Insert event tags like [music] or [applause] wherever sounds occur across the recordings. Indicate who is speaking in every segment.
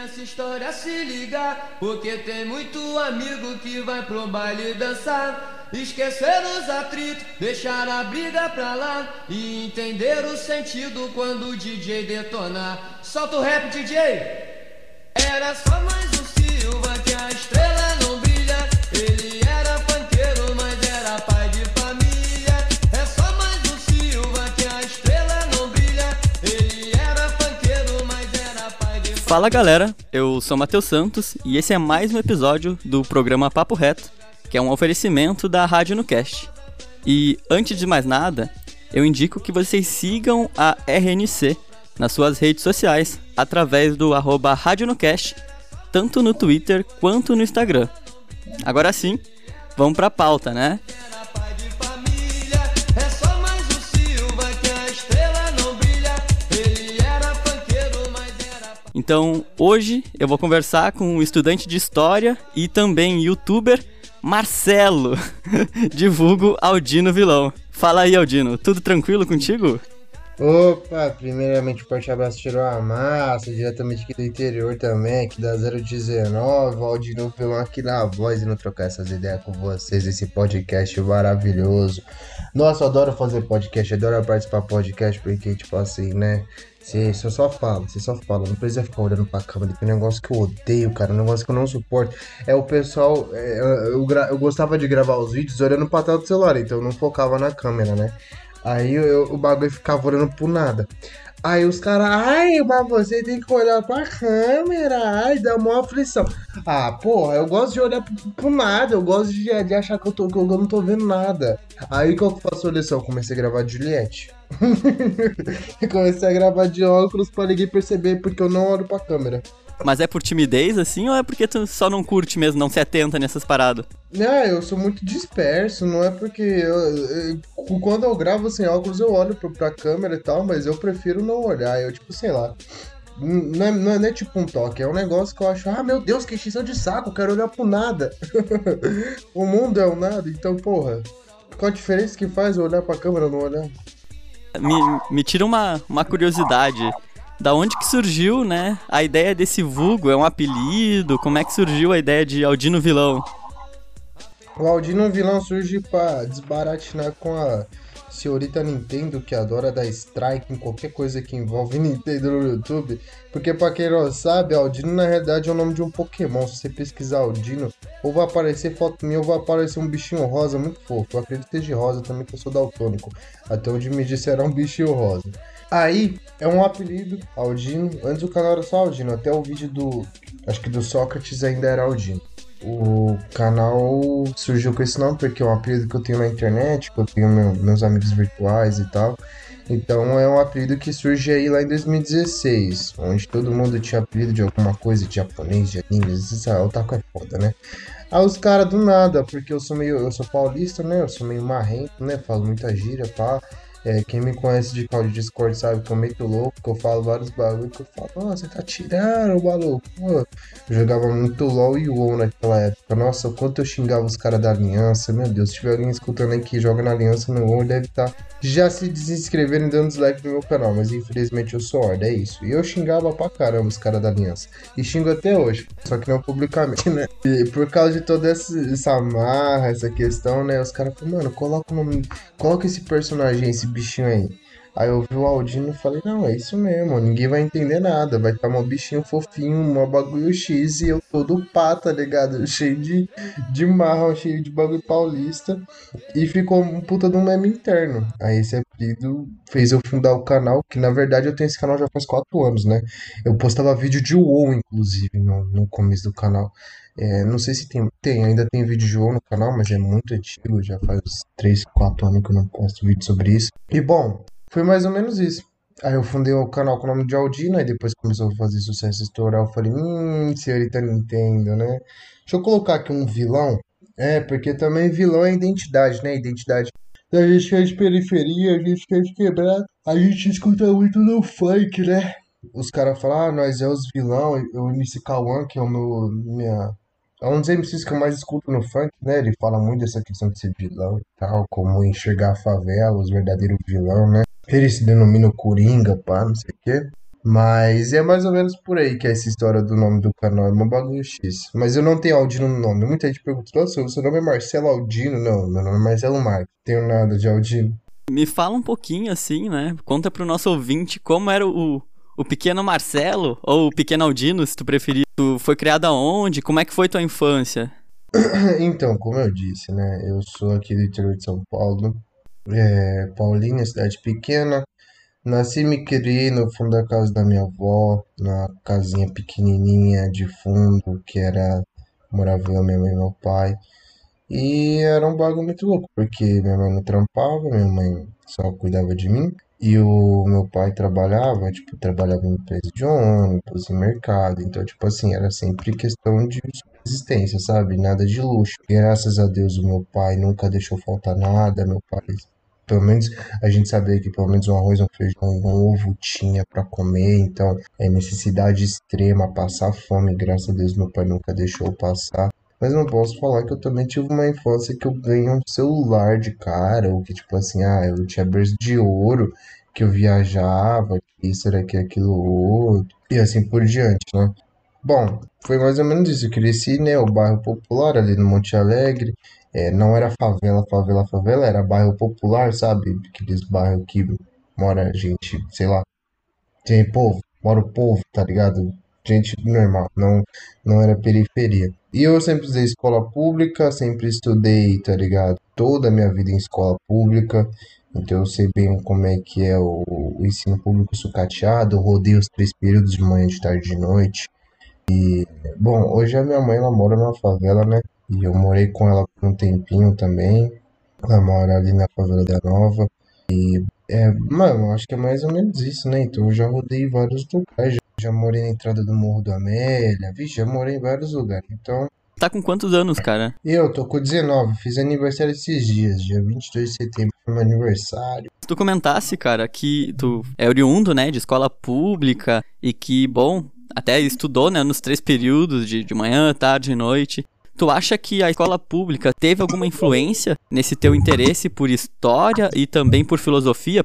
Speaker 1: nessa história se ligar, porque tem muito amigo que vai pro baile dançar. Esquecer os atritos, deixar a briga pra lá e entender o sentido quando o DJ detonar. Solta o rap, DJ! Era só mais um
Speaker 2: Fala galera, eu sou Matheus Santos e esse é mais um episódio do programa Papo Reto, que é um oferecimento da Rádio no Cast. E antes de mais nada, eu indico que vocês sigam a RNC nas suas redes sociais através do arroba Rádio no Cast, tanto no Twitter quanto no Instagram. Agora sim, vamos pra pauta, né? Então, hoje eu vou conversar com um estudante de história e também youtuber Marcelo, [laughs] divulgo Aldino Vilão. Fala aí, Aldino, tudo tranquilo contigo?
Speaker 3: Opa, primeiramente, um forte abraço, tirou a massa, diretamente aqui do interior também, aqui da 019, Aldino Pelão aqui na voz e não trocar essas ideias com vocês, esse podcast maravilhoso. Nossa, eu adoro fazer podcast, adoro participar podcast, porque, tipo assim, né, você só, fala, você só fala, não precisa ficar olhando pra câmera, tem um negócio que eu odeio, cara, um negócio que eu não suporto. É o pessoal, é, eu, eu, eu gostava de gravar os vídeos olhando pra tela do celular, então eu não focava na câmera, né? Aí eu- o bagulho ficava olhando pro nada. Aí os caras, ai, mas você tem que olhar pra câmera, ai, dá uma aflição. Ah, porra, eu gosto de olhar pro, pro nada, eu gosto de, de achar que eu, tô, que eu não tô vendo nada. Aí qual que eu faço a lição? Eu comecei a gravar Juliette. [laughs] Comecei a gravar de óculos pra ninguém perceber porque eu não olho pra câmera.
Speaker 2: Mas é por timidez assim ou é porque tu só não curte mesmo, não se atenta nessas paradas?
Speaker 3: Não, eu sou muito disperso, não é porque eu, eu- quando eu gravo sem óculos eu olho pro, pra câmera e tal, mas eu prefiro não olhar, eu tipo, sei lá. Não é, não é- não é tipo um toque, é um negócio que eu acho, ah, meu Deus, que extinção de saco, quero olhar pro nada. [laughs] o mundo é o nada, então, porra, qual a diferença que faz eu olhar pra câmera ou não olhar?
Speaker 2: Me, me tira uma, uma curiosidade. Da onde que surgiu, né, a ideia desse vulgo? É um apelido? Como é que surgiu a ideia de Aldino Vilão?
Speaker 3: O Aldino vilão surge pra desbaratinar com a senhorita Nintendo que adora dar strike em qualquer coisa que envolve [laughs] Nintendo no YouTube. Porque pra quem não sabe, Aldino na realidade é o nome de um Pokémon. Se você pesquisar Aldino, ou vai aparecer foto minha ou vai aparecer um bichinho rosa muito fofo. Eu acredito que seja rosa também, que eu sou daltônico. Até onde me disseram um bichinho rosa. Aí, é um apelido, Aldino. Antes o canal era só Aldino, até o vídeo do. Acho que do Sócrates ainda era Aldino. O canal surgiu com esse nome porque é um apelido que eu tenho na internet, que eu tenho meu- meus amigos virtuais e tal. Então é um apelido que surge aí lá em 2016, onde todo mundo tinha apelido de alguma coisa de japonês, de anime, isso, ah, o taco é foda, né? Aí os caras do nada, porque eu sou meio, eu sou paulista, né? Eu sou meio marrento, né? Falo muita gíria, pá. É, quem me conhece de call de Discord sabe que eu meto louco, que eu falo vários bagulho, que eu falo, nossa, tá tirando, maluco. Pô, eu jogava muito LOL e WoW naquela época. Nossa, o quanto eu xingava os caras da Aliança. Meu Deus, se tiver alguém escutando aí que joga na Aliança no WoW, deve estar já se desinscrevendo e dando dislike no meu canal. Mas infelizmente eu sou horda, é isso. E eu xingava pra caramba os caras da Aliança. E xingo até hoje. Só que não publicamente, né? E por causa de toda essa, essa marra, essa questão, né? Os caras falaram, mano, coloca o nome. Coloca esse personagem, esse bichinho aí. Aí eu vi o Aldino e falei, não, é isso mesmo, ninguém vai entender nada, vai estar um bichinho fofinho, um bagulho X e eu todo pá, tá ligado? [laughs] Cheio de, de marra, cheio de bagulho paulista. E ficou um puta de um meme interno. Aí esse apelido fez eu fundar o canal, que na verdade eu tenho esse canal já faz 4 anos, né? Eu postava vídeo de WoW, inclusive, no, no começo do canal. É, não sei se tem, tem, ainda tem vídeo de WoW no canal, mas é muito antigo, já faz uns 3, 4 anos que eu não posto vídeo sobre isso. E bom, foi mais ou menos isso. Aí eu fundei o canal com o nome de Aldino, aí depois começou a fazer sucesso estourar. Eu falei, hum, senhorita Nintendo, né? Deixa eu colocar aqui um vilão. É, porque também vilão é identidade, né? Identidade da gente que é de periferia, a gente que é de quebrado. A gente escuta muito no funk, né? Os caras falam, ah, nós é os vilão, o MC Kawan, que é o meu, minha, é um dos MCs que eu mais escuto no funk, né? Ele fala muito dessa questão de ser vilão e tal, como enxergar a favela, os verdadeiros vilão, né? Ele se denomina o Coringa, pá, não sei o quê. Mas é mais ou menos por aí que é essa história do nome do canal. É uma bagulho X. Mas eu não tenho Aldino no nome. Muita gente pergunta, nossa, seu nome é Marcelo Aldino? Não, meu nome é Marcelo Marques. Tenho nada de Aldino.
Speaker 2: Me fala um pouquinho assim, né? Conta pro nosso ouvinte como era o, o pequeno Marcelo, ou o pequeno Aldino, se tu preferir. Tu foi criado aonde? Como é que foi tua infância? [coughs]
Speaker 3: Então, como eu disse, né? Eu sou aqui do interior de São Paulo. É, Paulinha, cidade pequena. Nasci e me criei no fundo da casa da minha avó, na casinha pequenininha de fundo, que era morava eu, minha mãe e meu pai. E era um bagulho muito louco, porque minha mãe não trampava, minha mãe só cuidava de mim. E o meu pai trabalhava, tipo, trabalhava em empresa de ônibus, em mercado. Então, tipo assim, era sempre questão de subsistência, sabe? Nada de luxo. Graças a Deus, o meu pai nunca deixou faltar nada. Meu pai, pelo menos, a gente sabia que pelo menos um arroz, um feijão, um ovo tinha para comer. Então, é necessidade extrema, passar fome. Graças a Deus, meu pai nunca deixou passar. Mas não posso falar que eu também tive uma infância que eu ganhei um celular de cara, ou que tipo assim, ah, eu tinha berço de ouro, que eu viajava, que isso era que aquilo outro, e assim por diante, né? Bom, foi mais ou menos isso. Eu cresci, né? O bairro popular ali no Monte Alegre. É, não era favela, favela, favela, era bairro popular, sabe? Aqueles bairros que mora gente, sei lá, tem povo, mora o povo, tá ligado? Gente normal, não, não era periferia. E eu sempre usei escola pública, sempre estudei, tá ligado? Toda a minha vida em escola pública. Então eu sei bem como é que é o, o ensino público sucateado. Rodei os três períodos de manhã, de tarde e de noite. E, bom, hoje a minha mãe ela mora numa favela, né? E eu morei com ela por um tempinho também. Ela mora ali na favela da Nova. E, é, mano, acho que é mais ou menos isso, né? Então eu já rodei vários lugares. Já, morei na entrada do Morro do Amélia. Vixe, já morei em vários lugares. Então,
Speaker 2: Tá com quantos anos, cara?
Speaker 3: eu tô com 19. Fiz aniversário esses dias. Dia 22 de setembro foi meu aniversário.
Speaker 2: Se tu comentasse, cara, que tu é oriundo, né, de escola pública e que, bom, até estudou, né, nos três períodos de, de manhã, tarde e noite. Tu acha que a escola pública teve alguma influência nesse teu interesse por história e também por filosofia?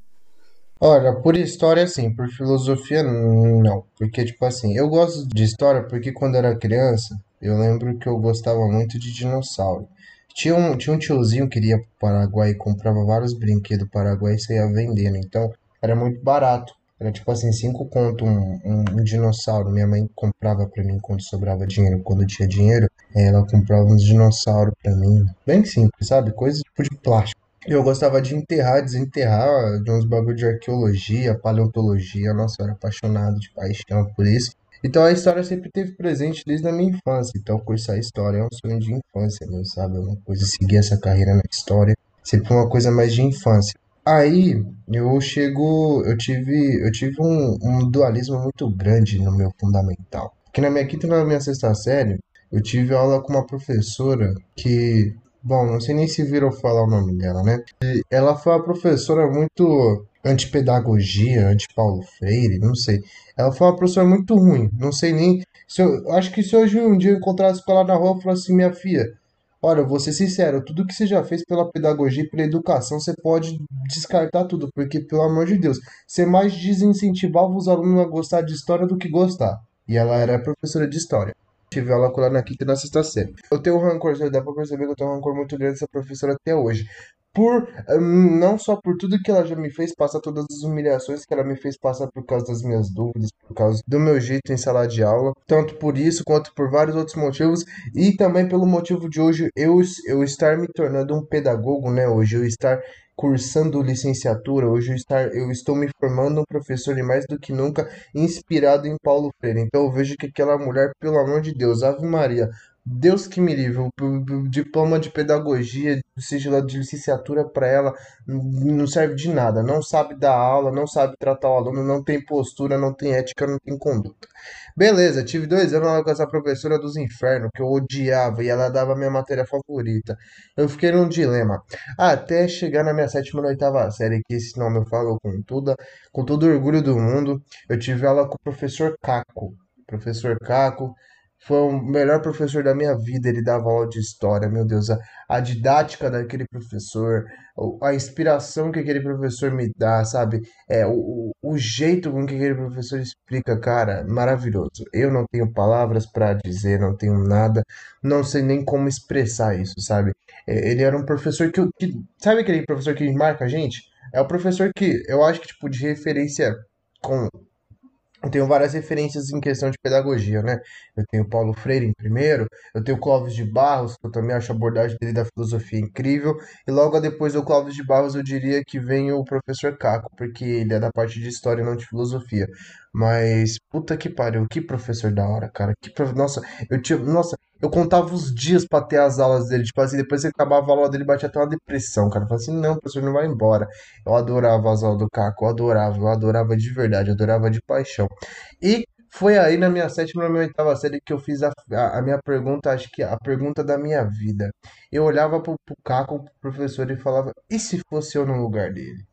Speaker 3: Olha, por história sim, por filosofia não. Porque, tipo assim, eu gosto de história porque quando era criança, eu lembro que eu gostava muito de dinossauro. Tinha um, tinha um tiozinho que ia pro Paraguai e comprava vários brinquedos do Paraguai e saía vendendo. Então, era muito barato. Era tipo assim, cinco conto um, um, um dinossauro. Minha mãe comprava pra mim quando sobrava dinheiro. Quando tinha dinheiro, ela comprava uns dinossauros pra mim. Bem simples, sabe? Coisa tipo de plástico. Eu gostava de enterrar, desenterrar, de uns bagulho de arqueologia, paleontologia. Nossa, eu era apaixonado de paixão por isso. Então a história sempre teve presente desde a minha infância. Então cursar história é um sonho de infância, meu, sabe? É uma coisa, seguir essa carreira na história. Sempre uma coisa mais de infância. Aí eu chego, eu tive, eu tive um, um dualismo muito grande no meu fundamental. Que na minha quinta e na minha sexta série, eu tive aula com uma professora que, bom, não sei nem se viram falar o nome dela, né? Ela foi uma professora muito antipedagogia, anti-Paulo Freire, não sei. Ela foi uma professora muito ruim, não sei nem. Se eu, acho que se hoje um dia eu encontrasse com ela na rua, eu falasse assim, minha filha, olha, vou ser sincero, tudo que você já fez pela pedagogia e pela educação, você pode descartar tudo, porque, pelo amor de Deus, você mais desincentivava os alunos a gostar de história do que gostar. E ela era professora de história. Tive aula com ela na quinta e na sexta série. Eu tenho um rancor, dá pra perceber que eu tenho um rancor muito grande dessa professora até hoje por hum, não só por tudo que ela já me fez passar, todas as humilhações que ela me fez passar por causa das minhas dúvidas, por causa do meu jeito em sala de aula, tanto por isso quanto por vários outros motivos, e também pelo motivo de hoje eu, eu estar me tornando um pedagogo, né? Hoje eu estar cursando licenciatura, hoje eu, estar, eu estou me formando um professor e mais do que nunca inspirado em Paulo Freire. Então eu vejo que aquela mulher, pelo amor de Deus, Ave Maria, Deus que me livre, o, o- o diploma de pedagogia, seja lá de licenciatura para ela, não serve de nada. Não sabe dar aula, não sabe tratar o aluno, não tem postura, não tem ética, não tem conduta. Beleza, tive dois anos com essa professora dos infernos, que eu odiava, e ela dava minha matéria favorita. Eu fiquei num dilema, até chegar na minha sétima e oitava série, que esse nome eu falo com toda, com todo o orgulho do mundo. Eu tive aula com o professor Caco. Professor Caco. Foi o melhor professor da minha vida. Ele dava aula de história, meu Deus, a, a didática daquele professor, a inspiração que aquele professor me dá, sabe? É, o, o jeito com que aquele professor explica, cara, maravilhoso. Eu não tenho palavras para dizer, não tenho nada, não sei nem como expressar isso, sabe? Ele era um professor que, que sabe aquele professor que marca a gente? É o professor que eu acho que, tipo, de referência. com eu tenho várias referências em questão de pedagogia, né? Eu tenho Paulo Freire em primeiro, eu tenho Clóvis de Barros, que eu também acho a abordagem dele da filosofia incrível, e logo depois do Clóvis de Barros eu diria que vem o professor Caco, porque ele é da parte de história e não de filosofia. Mas, puta que pariu, que professor da hora, cara. Que prof... Nossa, eu tinha. Nossa, eu contava os dias pra ter as aulas dele. Tipo assim, depois que acabava a aula dele, batia até uma depressão, cara. Eu falava assim, não, professor, não vai embora. Eu adorava as aulas do Caco, eu adorava, eu adorava de verdade, eu adorava de paixão. E foi aí na minha sétima, na minha oitava série que eu fiz a, a, a minha pergunta, acho que a pergunta da minha vida. Eu olhava pro, pro Caco, pro professor, e falava, e se fosse eu no lugar dele?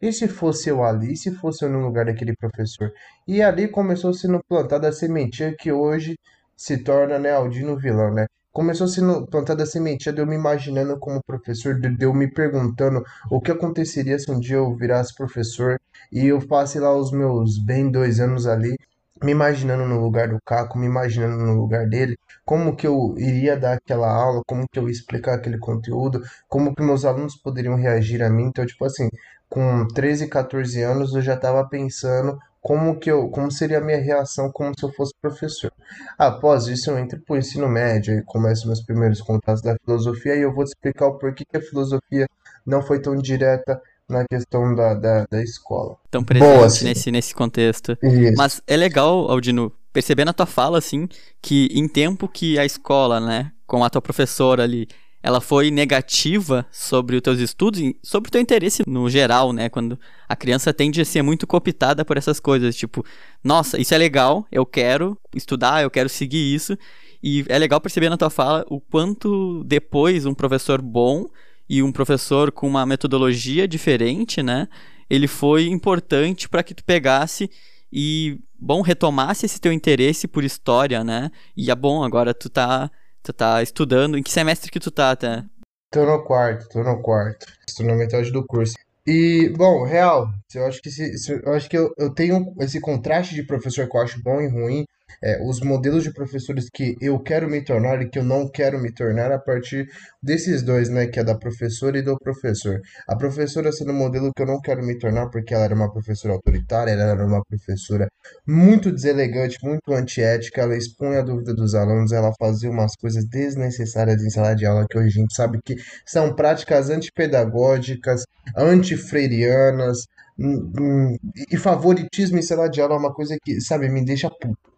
Speaker 3: E se fosse eu ali? Se fosse eu no lugar daquele professor? E ali começou sendo plantada a sementinha que hoje se torna, né, Aldino Vilão, né? Começou sendo plantada a sementinha de eu me imaginando como professor, de eu me perguntando o que aconteceria se um dia eu virasse professor e eu passe lá os meus bem dois anos ali, me imaginando no lugar do Caco, me imaginando no lugar dele, como que eu iria dar aquela aula, como que eu ia explicar aquele conteúdo, como que meus alunos poderiam reagir a mim. Então, tipo assim, com 13, 14 anos eu já estava pensando como que eu, como seria a minha reação como se eu fosse professor. Após isso eu entro para o ensino médio e começo meus primeiros contatos da filosofia e eu vou te explicar o porquê que a filosofia não foi tão direta na questão da, da, da escola.
Speaker 2: Tão
Speaker 3: Boa,
Speaker 2: presente
Speaker 3: sim.
Speaker 2: nesse, nesse contexto.
Speaker 3: Isso.
Speaker 2: Mas é legal, Aldino, perceber na tua fala, assim, que em tempo que a escola, né, com a tua professora ali, ela foi negativa sobre os teus estudos, sobre o teu interesse no geral, né, quando a criança tende a ser muito cooptada por essas coisas, tipo, nossa, isso é legal, eu quero estudar, eu quero seguir isso, e é legal perceber na tua fala o quanto depois um professor bom e um professor com uma metodologia diferente, né, ele foi importante para que tu pegasse e, bom, retomasse esse teu interesse por história, né? E é bom, agora tu tá, tu tá estudando. Em que semestre que tu tá, tá?
Speaker 3: Tô no quarto, tô no quarto. Estou na metade do curso. E, bom, real, eu acho que, se, se- eu, acho que eu, eu tenho esse contraste de professor que eu acho bom e ruim, é, os modelos de professores que eu quero me tornar e que eu não quero me tornar a partir desses dois, né, que é da professora e do professor. A professora sendo o modelo que eu não quero me tornar porque ela era uma professora autoritária, ela era uma professora muito deselegante, muito antiética, ela expunha a dúvida dos alunos, ela fazia umas coisas desnecessárias em sala de aula que hoje a gente sabe que são práticas antipedagógicas, antifreirianas, hum, hum, e favoritismo em sala de aula é uma coisa que, sabe, me deixa puto.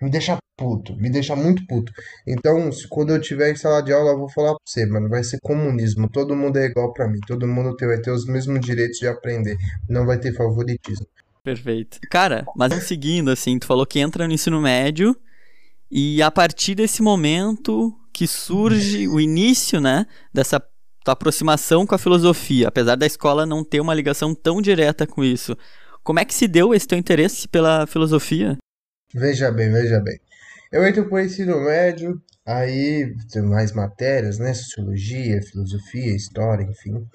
Speaker 3: Me deixa puto, me deixa muito puto. Então, se- quando eu tiver em sala de aula, eu vou falar pra você, mano, vai ser comunismo. Todo mundo é igual pra mim. Todo mundo vai ter os mesmos direitos de aprender. Não vai ter favoritismo.
Speaker 2: Perfeito. Cara, mas seguindo, assim, tu falou que entra no ensino médio e a partir desse momento que surge o início, né, dessa tua aproximação com a filosofia, apesar da escola não ter uma ligação tão direta com isso. Como é que se deu esse teu interesse pela filosofia?
Speaker 3: Veja bem, veja bem. Eu entro pro ensino médio, aí tem mais matérias, né? Sociologia, filosofia, história, enfim.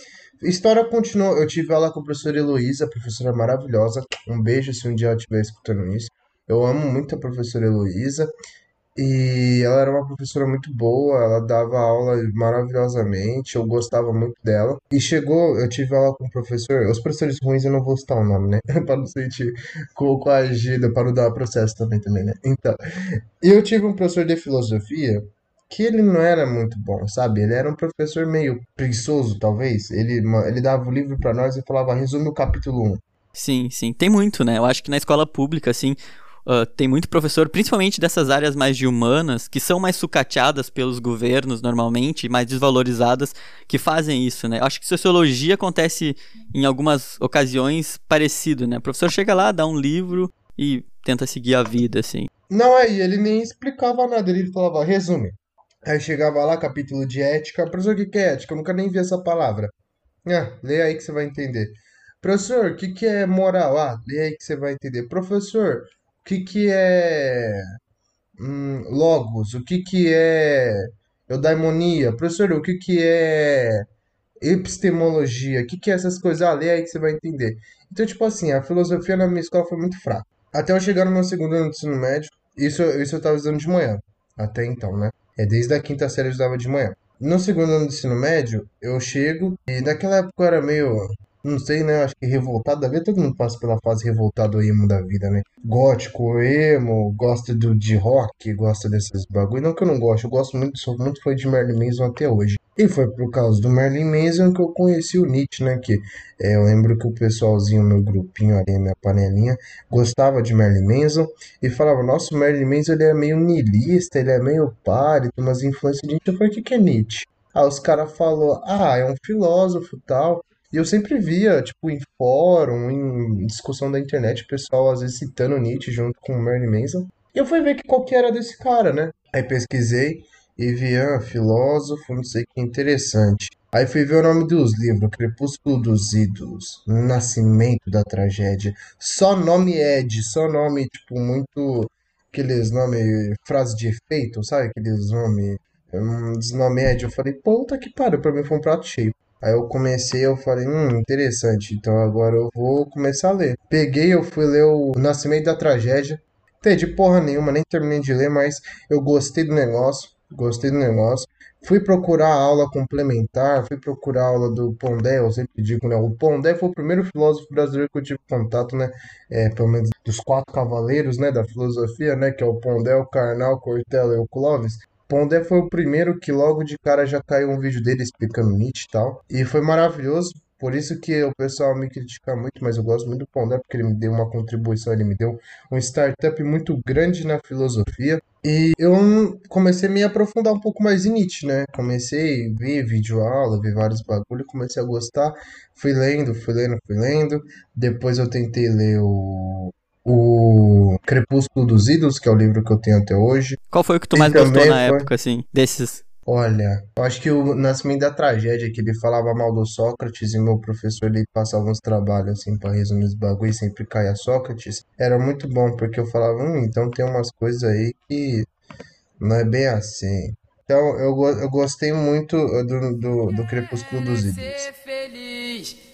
Speaker 3: História continuou. Eu tive aula com a professora Heloísa, professora maravilhosa. Um beijo se um dia ela estiver escutando isso. Eu amo muito a professora Heloísa. E ela era uma professora muito boa, ela dava aula maravilhosamente, eu gostava muito dela. E chegou, eu tive aula com um professor, os professores ruins eu não vou citar o nome, né? [laughs] Para não sentir co- coagido, para não dar processo também, também, né? Então, eu tive um professor de filosofia que ele não era muito bom, sabe? Ele era um professor meio preguiçoso, talvez. Ele, ele dava o livro para nós e falava, resume o capítulo um
Speaker 2: Sim, sim. Tem muito, né? Eu acho que na escola pública, assim, ah, tem muito professor, principalmente dessas áreas mais de humanas, que são mais sucateadas pelos governos normalmente, mais desvalorizadas, que fazem isso, né? Acho que sociologia acontece em algumas ocasiões parecido, né? O professor chega lá, dá um livro e tenta seguir a vida, assim.
Speaker 3: Não, aí ele nem explicava nada, ele falava, resume. Aí chegava lá, capítulo de ética. Professor, o que que é ética? Eu nunca nem vi essa palavra. Ah, lê aí que você vai entender. Professor, o que que é moral? Ah, lê aí que você vai entender. Professor, o que que é hum, logos, o que que é eudaimonia, professor, o que que é epistemologia, o que que é essas coisas, ah, lê aí que você vai entender. Então, tipo assim, a filosofia na minha escola foi muito fraca. Até eu chegar no meu segundo ano de ensino médio, isso, isso eu tava estudando de manhã, até então, né? É, desde a quinta série eu estudava de manhã. No segundo ano de ensino médio, eu chego, e naquela época eu era meio não sei, né? Acho que revoltado da vida, todo mundo passa pela fase revoltado emo da vida, né? Gótico, emo, gosta do, de rock, gosta desses bagulho. Não que eu não gosto, eu gosto muito, sou muito fã de Marilyn Manson até hoje. E foi por causa do Marilyn Manson que eu conheci o Nietzsche, né? Que é, eu lembro que o pessoalzinho, meu grupinho ali, minha panelinha, gostava de Marilyn Manson e falava: Nossa, o Marilyn Manson ele é meio niilista, ele é meio pálido, umas influências de Nietzsche. Eu falei: O que, que é Nietzsche? Aí os caras falaram: Ah, é um filósofo tal. E eu sempre via, tipo, em fórum, em discussão da internet, o pessoal às vezes citando Nietzsche junto com o Marilyn Manson. E eu fui ver que qual que era desse cara, né? Aí pesquisei e vi, ah, filósofo, não sei que interessante. Aí fui ver o nome dos livros, Crepúsculo dos Ídolos, Nascimento da Tragédia. Só nome Ed, só nome, tipo, muito... Aqueles nomes, frase de efeito, sabe? Aqueles nomes, um, nome Ed. Eu falei, puta que pariu, pra mim foi um prato cheio. Aí eu comecei, eu falei, hum, interessante, então agora eu vou começar a ler. Peguei, eu fui ler o Nascimento da Tragédia. Entendi porra nenhuma, nem terminei de ler, mas eu gostei do negócio, gostei do negócio. Fui procurar aula complementar, fui procurar aula do Pondé, eu sempre digo, né? O Pondé foi o primeiro filósofo brasileiro que eu tive contato, né? É, pelo menos dos quatro cavaleiros, né? Da filosofia, né? Que é o Pondé, o Karnal, Cortella e o Clovis. Pondé foi o primeiro que logo de cara já caiu um vídeo dele explicando Nietzsche e tal. E foi maravilhoso. Por isso que o pessoal me critica muito, mas eu gosto muito do Pondé, porque ele me deu uma contribuição, ele me deu um startup muito grande na filosofia. E eu comecei a me aprofundar um pouco mais em Nietzsche, né? Comecei a ver vídeo aula, ver vários bagulho, comecei a gostar. Fui lendo, fui lendo, fui lendo. Depois eu tentei ler o o Crepúsculo dos Ídolos, que é o livro que eu tenho até hoje.
Speaker 2: Qual foi o que tu mais gostou na foi... época, assim, desses?
Speaker 3: Olha, eu acho que o Nascimento da Tragédia, que ele falava mal do Sócrates e meu professor ele passava uns trabalhos assim para resumir os bagulho e sempre caia Sócrates, era muito bom, porque eu falava, hum, então tem umas coisas aí que não é bem assim. Então eu, eu gostei muito do, do, do Crepúsculo dos Ídolos.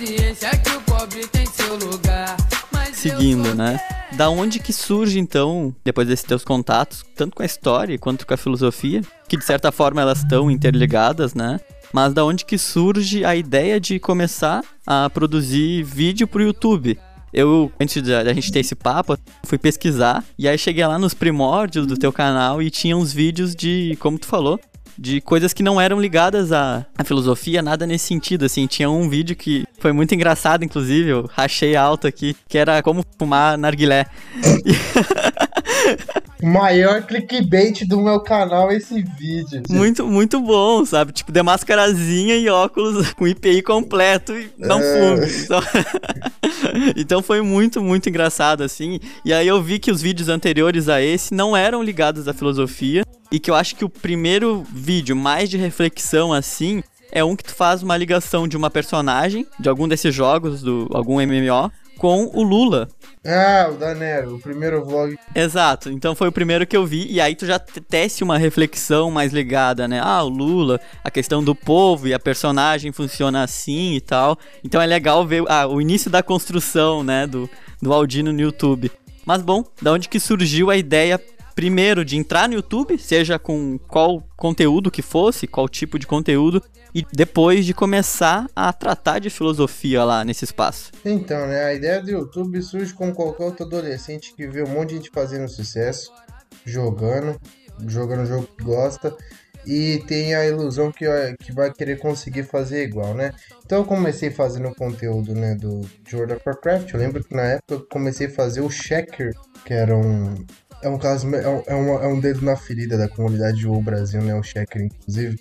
Speaker 3: consciência que o Seguindo, né? Da onde que surge então, depois desses teus contatos, tanto com a história quanto com a filosofia, que de certa forma elas estão interligadas, né? Mas da onde que surge a ideia de começar a produzir vídeo pro YouTube? Eu, antes da gente ter esse papo, fui pesquisar e aí cheguei lá nos primórdios do teu canal e tinha uns vídeos de, como tu falou, de coisas que não eram ligadas à, à filosofia, nada nesse sentido, assim. Tinha um vídeo que foi muito engraçado, inclusive, eu rachei alto aqui, que era como fumar narguilé. [laughs] Maior clickbait do meu canal esse vídeo. Gente.
Speaker 2: Muito, muito bom, sabe? Tipo, de mascarazinha e óculos [laughs] com IPI completo e não é... fume. Então... [laughs] então foi muito, muito engraçado, assim. E aí eu vi que os vídeos anteriores a esse não eram ligados à filosofia. E que eu acho que o primeiro vídeo mais de reflexão, assim, é um que tu faz uma ligação de uma personagem, de algum desses jogos, do algum MMO, com o Lula.
Speaker 3: Ah, o da Nero, o primeiro vlog.
Speaker 2: Exato, então foi o primeiro que eu vi, e aí tu já tece uma reflexão mais ligada, né? Ah, o Lula, a questão do povo e a personagem funciona assim e tal. Então é legal ver ah, o início da construção, né, do, do Aldino no YouTube. Mas bom, da onde que surgiu a ideia primeiro de entrar no YouTube, seja com qual conteúdo que fosse, qual tipo de conteúdo, e depois de começar a tratar de filosofia lá nesse espaço.
Speaker 3: Então, né, a ideia do YouTube surge com qualquer outro adolescente que vê um monte de gente fazendo sucesso, jogando, jogando o jogo que gosta e tem a ilusão que, que vai querer conseguir fazer igual, né? Então eu comecei fazendo conteúdo, né, do World of Warcraft. Eu lembro que na época eu comecei a fazer o Checker, que era um É um caso, é um, é, é um dedo na ferida da comunidade do Brasil, né? O Checker, inclusive.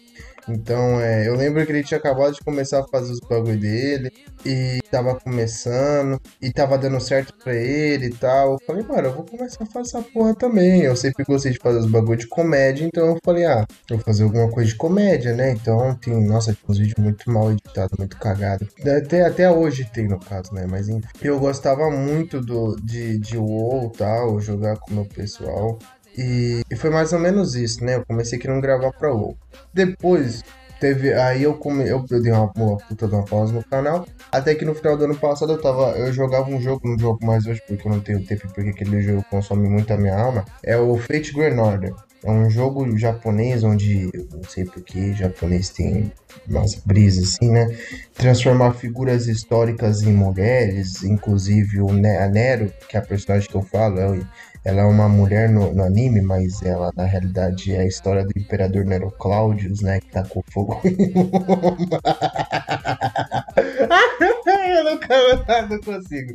Speaker 3: Então, é, eu lembro que ele tinha acabado de começar a fazer os bagulho dele e tava começando e tava dando certo pra ele e tal. Eu falei, mano, eu vou começar a fazer essa porra também. Eu sempre gostei de fazer os bagulho de comédia, então eu falei, ah, eu vou fazer alguma coisa de comédia, né? Então tem, nossa, tem uns vídeos muito mal editados, muito cagados. Até, até hoje tem, no caso, né? Mas enfim. Eu gostava muito do, de, de WoW e tal, jogar com o meu pessoal. E, e, foi mais ou menos isso, né? Eu comecei querendo gravar pra WoW. Depois, teve. Aí eu, come, eu, eu dei uma, uma puta de uma pausa no canal. Até que no final do ano passado eu tava. Eu jogava um jogo, não jogo mais hoje porque eu não tenho tempo, porque aquele jogo consome muito a minha alma. É o Fate Grand Order. É um jogo japonês onde, eu não sei porque, japonês tem umas brisas assim, né? Transformar figuras históricas em mulheres, inclusive o a Nero, que é a personagem que eu falo, é ela é uma mulher no, no, anime, mas ela na realidade é a história do imperador Nero Claudius, né? Que tacou fogo [laughs] em [laughs] Eu nunca não consigo.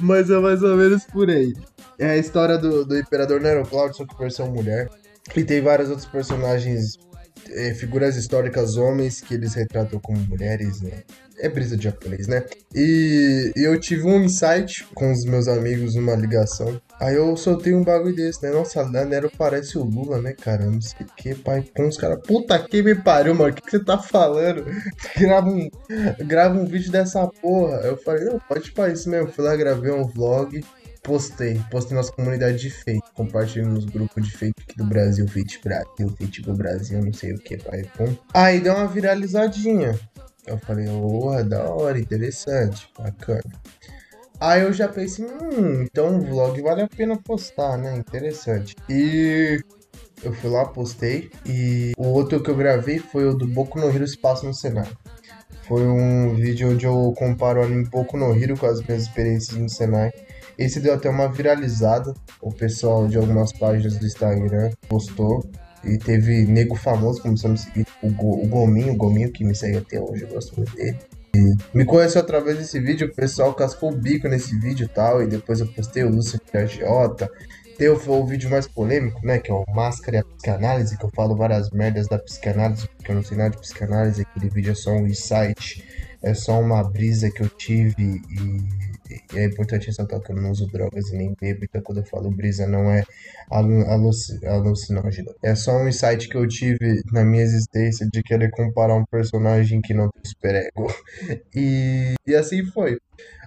Speaker 3: Mas é mais ou menos por aí. É a história do, do imperador Nero Claudius, só que versão mulher. E tem vários outros personagens, é, figuras históricas homens que eles retratam como mulheres, né? É brisa de japonês, né? E, e eu tive um insight com os meus amigos numa ligação. Aí eu soltei um bagulho desse, né? Nossa, a Nero parece o Lula, né, cara? Não sei o que, pai. Com os caras, puta que me pariu, mano. O que, que você tá falando? [laughs] grava, um, grava um vídeo dessa porra. Eu falei, não, pode parecer mesmo. Fui lá, gravei um vlog postei, postei nossa comunidade de fake, compartilhei nos grupos de fake aqui do Brasil, Fake Brasil, Fake do Brasil, não sei o que, pai. Pum. Aí deu uma viralizadinha. Eu falei, oh, da hora, interessante, bacana. Aí eu já pensei, hum, então o vlog vale a pena postar, né? Interessante. E eu fui lá, postei. E o outro que eu gravei foi o do Boku no Hero Espaço no Cenário. Foi um vídeo onde eu comparo o anime Boku no Hero com as minhas experiências no Senai. Esse deu até uma viralizada. O pessoal de algumas páginas do Instagram postou. E teve nego famoso começou a me seguir. O, Go, o Gominho, o Gominho que me segue até hoje, eu gosto muito dele. E me conheceu através desse vídeo, o pessoal cascou o bico nesse vídeo e tal. E depois eu postei o Lúcio Agiota. Tem o, o, vídeo mais polêmico, né? Que é o Máscara e a Psicanálise, que eu falo várias merdas da psicanálise, porque eu não sei nada de psicanálise. Aquele vídeo é só um insight, é só uma brisa que eu tive e e é importante ressaltar que eu não uso drogas e nem bebo, então quando eu falo brisa não é alucinógeno. É só um insight que eu tive na minha existência de querer comparar um personagem que não tem superego. [laughs] E, e assim foi.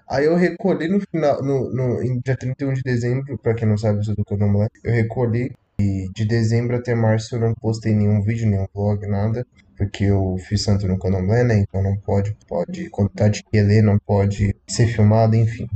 Speaker 3: Aí eu recolhi no final, no, no, em dia 31 de dezembro, pra quem não sabe isso do que eu não eu recolhi e de dezembro até março eu não postei nenhum vídeo, nenhum vlog, nada porque eu fiz santo no candomblé, né? Então não pode, pode contar de que ler, não pode ser filmado, enfim.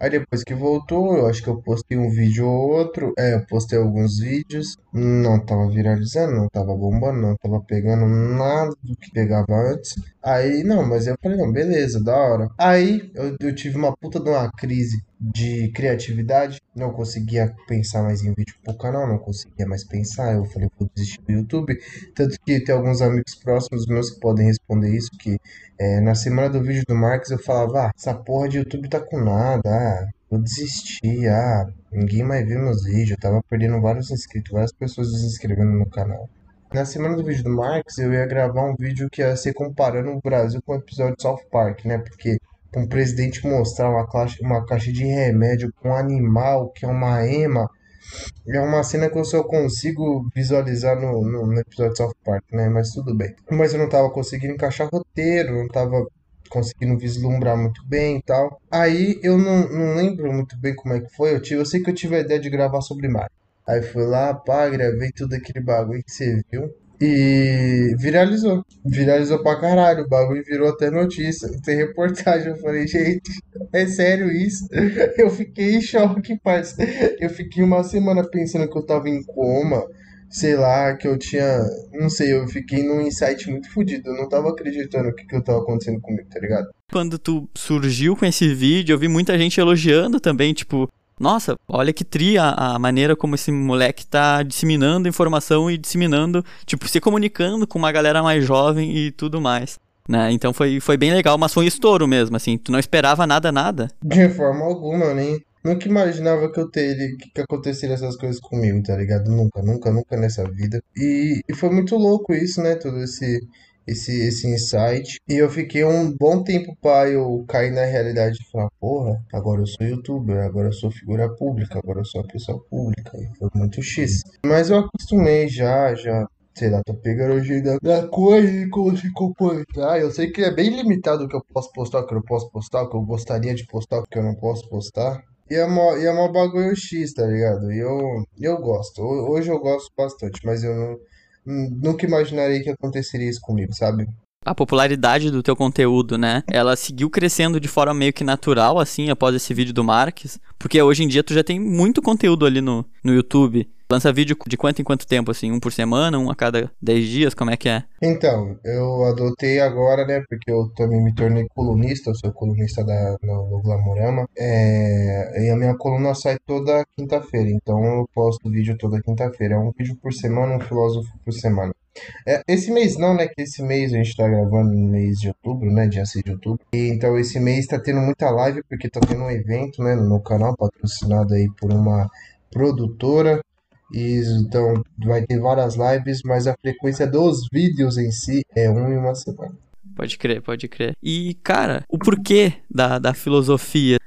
Speaker 3: Aí depois que voltou, eu acho que eu postei um vídeo ou outro. É, eu postei alguns vídeos. Não tava viralizando, não tava bombando, não tava pegando nada do que pegava antes. Aí, não, mas eu falei, não, beleza, da hora. Aí eu, eu tive uma puta de uma crise de criatividade. Não conseguia pensar mais em vídeo pro canal, não conseguia mais pensar. Eu falei, vou desistir do YouTube. Tanto que tem alguns amigos próximos meus que podem responder isso, que é, na semana do vídeo do Marcos eu falava, ah, essa porra de YouTube tá com nada, ah, vou desistir, ah, ninguém mais viu meus vídeos, eu tava perdendo vários inscritos, várias pessoas desinscrevendo no canal. Na semana do vídeo do Marcos, eu ia gravar um vídeo que ia ser comparando o Brasil com o episódio de South Park, né? Porque um presidente mostrar uma caixa, uma caixa de remédio com um animal que é uma ema é uma cena que eu só consigo visualizar no, no, no, episódio de South Park, né? Mas tudo bem. Mas eu não tava conseguindo encaixar roteiro, não tava conseguindo vislumbrar muito bem e tal. Aí eu não, não lembro muito bem como é que foi. Eu, tive, eu sei que eu tive a ideia de gravar sobre Mario. Aí fui lá, pá, gravei tudo aquele bagulho que você viu. E viralizou. Viralizou pra caralho. O bagulho virou até notícia. Tem reportagem. Eu falei, gente, é sério isso? Eu fiquei em choque, parça. Eu fiquei uma semana pensando que eu tava em coma. Sei lá, que eu tinha. Não sei, eu fiquei num insight muito fodido. Eu não tava acreditando o que, que tava acontecendo comigo, tá ligado?
Speaker 2: Quando tu surgiu com esse vídeo, eu vi muita gente elogiando também, tipo, nossa, olha que tria a maneira como esse moleque tá disseminando informação e disseminando, tipo, se comunicando com uma galera mais jovem e tudo mais. Né? Então foi, foi bem legal, mas foi um estouro mesmo, assim. Tu não esperava nada, nada?
Speaker 3: De forma alguma, nem. Nunca imaginava que eu teria, que, que aconteceria essas coisas comigo, tá ligado? Nunca, nunca, nunca nessa vida. E, e foi muito louco isso, né? Todo esse, esse, esse insight. E eu fiquei um bom tempo para eu cair na realidade e falar, porra, agora eu sou youtuber, agora eu sou figura pública, agora eu sou pessoa pública. E foi muito X. Mas eu acostumei já, já sei lá, tô pegando jeito da coisa e consigo comportar. Eu sei que é bem limitado o que eu posso postar, o que eu não posso postar, o que eu gostaria de postar, o que eu não posso postar. E é mó, e é mó bagulho X, tá ligado? E eu, eu gosto. Hoje eu gosto bastante, mas eu não, nunca imaginarei que aconteceria isso comigo, sabe?
Speaker 2: A popularidade do teu conteúdo, né? Ela seguiu crescendo de forma meio que natural, assim, após esse vídeo do Marques. Porque hoje em dia tu já tem muito conteúdo ali no, no YouTube. Lança vídeo de quanto em quanto tempo, assim? Um por semana, um a cada 10 dias? Como é que é?
Speaker 3: Então, eu adotei agora, né? Porque eu também me tornei colunista, eu sou colunista da, no, no Glamorama. É, e a minha coluna sai toda quinta-feira, então eu posto vídeo toda quinta-feira. É um vídeo por semana, um filósofo por semana. É, esse mês não, né? Que esse mês a gente tá gravando no mês de outubro, né? Dia 6 de outubro. E, então esse mês tá tendo muita live, porque tá tendo um evento, né? No meu canal, patrocinado aí por uma produtora. E, então vai ter várias lives, mas a frequência dos vídeos em si é um em uma semana.
Speaker 2: Pode crer, pode crer. E, cara, o porquê da, da filosofia?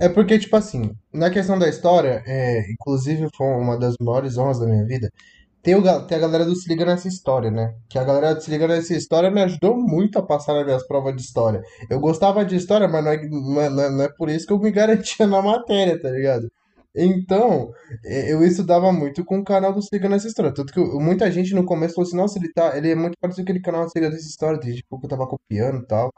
Speaker 3: É porque, tipo assim, na questão da história, é, inclusive foi uma das maiores honras da minha vida, tem, o, tem a galera do Se Liga Nessa História, né? Que a galera do Se Liga Nessa História me ajudou muito a passar nas minhas provas de história. Eu gostava de história, mas não é, não é, não é por isso que eu me garantia na matéria, tá ligado? Então, é, eu estudava muito com o canal do Siga nessa história. Tanto que muita gente no começo falou assim, nossa, ele tá. Ele é muito parecido com aquele canal do Siga nessa história, de tipo, que eu tava copiando e tal.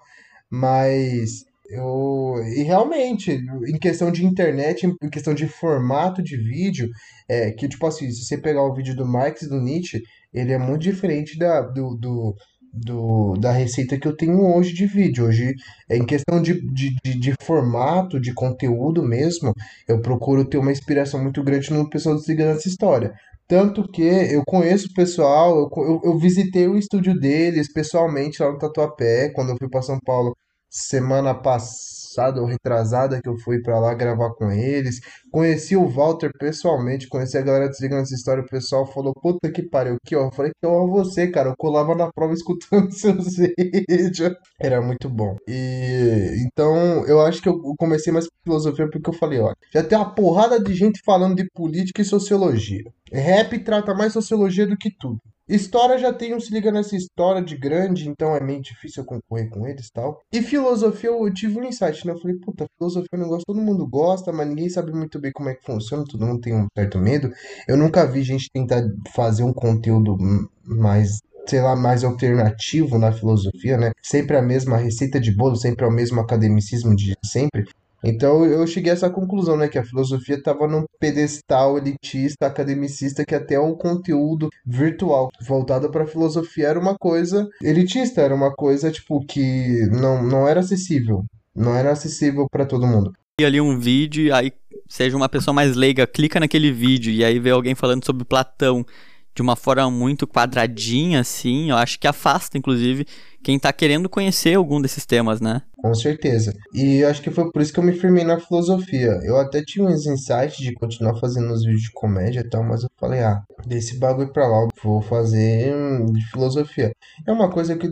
Speaker 3: Mas eu. E realmente, em questão de internet, em questão de formato de vídeo, é que, tipo assim, se você pegar o vídeo do Marx e do Nietzsche, ele é muito diferente da, do, do do, da receita que eu tenho hoje de vídeo. Hoje, em questão de, de, de, de, formato, de conteúdo mesmo, eu procuro ter uma inspiração muito grande no pessoal do Siga essa história. Tanto que eu conheço o pessoal, eu, eu, eu visitei o estúdio deles pessoalmente lá no Tatuapé, quando eu fui para São Paulo semana passada ou retrasada que eu fui para lá gravar com eles. Conheci o Walter pessoalmente, conheci a galera desligando essa história. O pessoal falou: Puta que pariu, que ó. Eu falei: Que ó, você, cara. Eu colava na prova escutando [laughs] seus vídeos. Era muito bom. E então eu acho que eu comecei mais filosofia porque eu falei: Ó, já tem uma porrada de gente falando de política e sociologia. Rap trata mais sociologia do que tudo. História já tem um se liga nessa história de grande, então é meio difícil concorrer com eles e tal. E filosofia eu tive um insight, né? Eu falei, puta, filosofia é um negócio todo mundo gosta, mas ninguém sabe muito bem como é que funciona, todo mundo tem um certo medo. Eu nunca vi gente tentar fazer um conteúdo mais sei lá, mais alternativo na filosofia, né? Sempre a mesma receita de bolo, sempre o mesmo academicismo de sempre. Então eu cheguei a essa conclusão, né, que a filosofia estava num pedestal elitista, academicista, que até o conteúdo virtual voltado para a filosofia era uma coisa elitista, era uma coisa tipo que não, não era acessível, não era acessível para todo mundo.
Speaker 2: E ali um vídeo, aí seja uma pessoa mais leiga, clica naquele vídeo e aí vê alguém falando sobre Platão de uma forma muito quadradinha, assim, eu acho que afasta, inclusive, quem tá querendo conhecer algum desses temas, né?
Speaker 3: Com certeza. E acho que foi por isso que eu me firmei na filosofia. Eu até tinha uns insights de continuar fazendo os vídeos de comédia e tal, mas eu falei, ah, desse bagulho pra lá, vou fazer de filosofia. É uma coisa que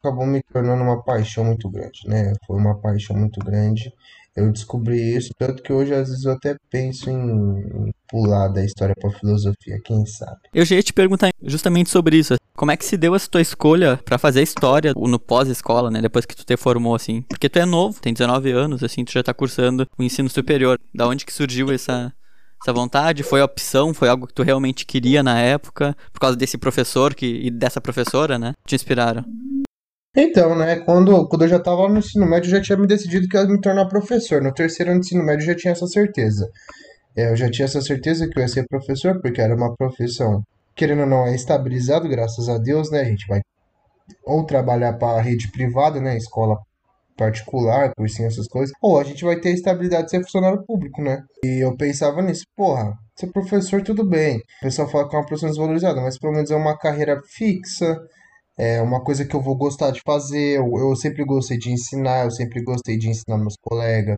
Speaker 3: acabou me tornando uma paixão muito grande, né? Foi uma paixão muito grande eu descobri isso, tanto que hoje às vezes eu até penso em pular da história para filosofia, quem sabe.
Speaker 2: Eu já ia te perguntar justamente sobre isso. Como é que se deu essa tua escolha para fazer história no pós-escola, né, depois que tu te formou assim? Porque tu é novo, tem 19 anos, assim, tu já tá cursando o ensino superior. Da onde que surgiu essa essa vontade? Foi opção? Foi algo que tu realmente queria na época? Por causa desse professor que, e dessa professora, né? Te inspiraram?
Speaker 3: Então, né, quando, quando eu já estava no ensino médio, eu já tinha me decidido que eu ia me tornar professor. No terceiro ano do ensino médio, eu já tinha essa certeza. É, eu já tinha essa certeza que eu ia ser professor, porque era uma profissão, querendo ou não, é estabilizado, graças a Deus, né? A gente vai ou trabalhar para a rede privada, né, escola particular, cursinho, essas coisas, ou a gente vai ter estabilidade de ser funcionário público, né? E eu pensava nisso, porra, ser professor tudo bem. O pessoal fala que é uma profissão desvalorizada, mas pelo menos é uma carreira fixa, é uma coisa que eu vou gostar de fazer. Eu, eu sempre gostei de ensinar, eu sempre gostei de ensinar meus colegas.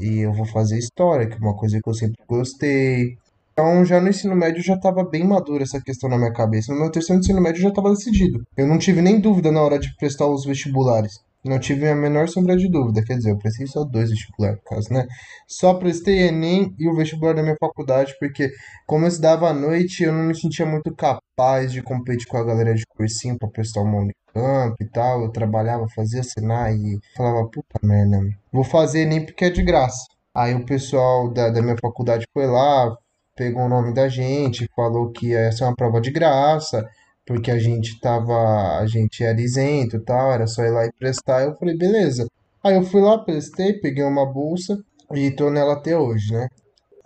Speaker 3: e eu vou fazer história, que é uma coisa que eu sempre gostei. Então, já no ensino médio já estava bem madura essa questão na minha cabeça. No meu terceiro ensino médio já estava decidido. Eu não tive nem dúvida na hora de prestar os vestibulares. Não tive a menor sombra de dúvida. Quer dizer, eu prestei só dois vestibulares, no caso, né? Só prestei Enem e o vestibular da minha faculdade, porque como eu estudava à noite, eu não me sentia muito capaz de competir com a galera de cursinho para prestar uma Unicamp e tal. Eu trabalhava, fazia Senai e falava, puta merda, vou fazer Enem porque é de graça. Aí o pessoal da, da minha faculdade foi lá, pegou o nome da gente, falou que ia ser uma prova de graça porque a gente tava, a gente era isento tal, era só ir lá e prestar. Eu falei, beleza. Aí eu fui lá, prestei, peguei uma bolsa e tô nela até hoje, né?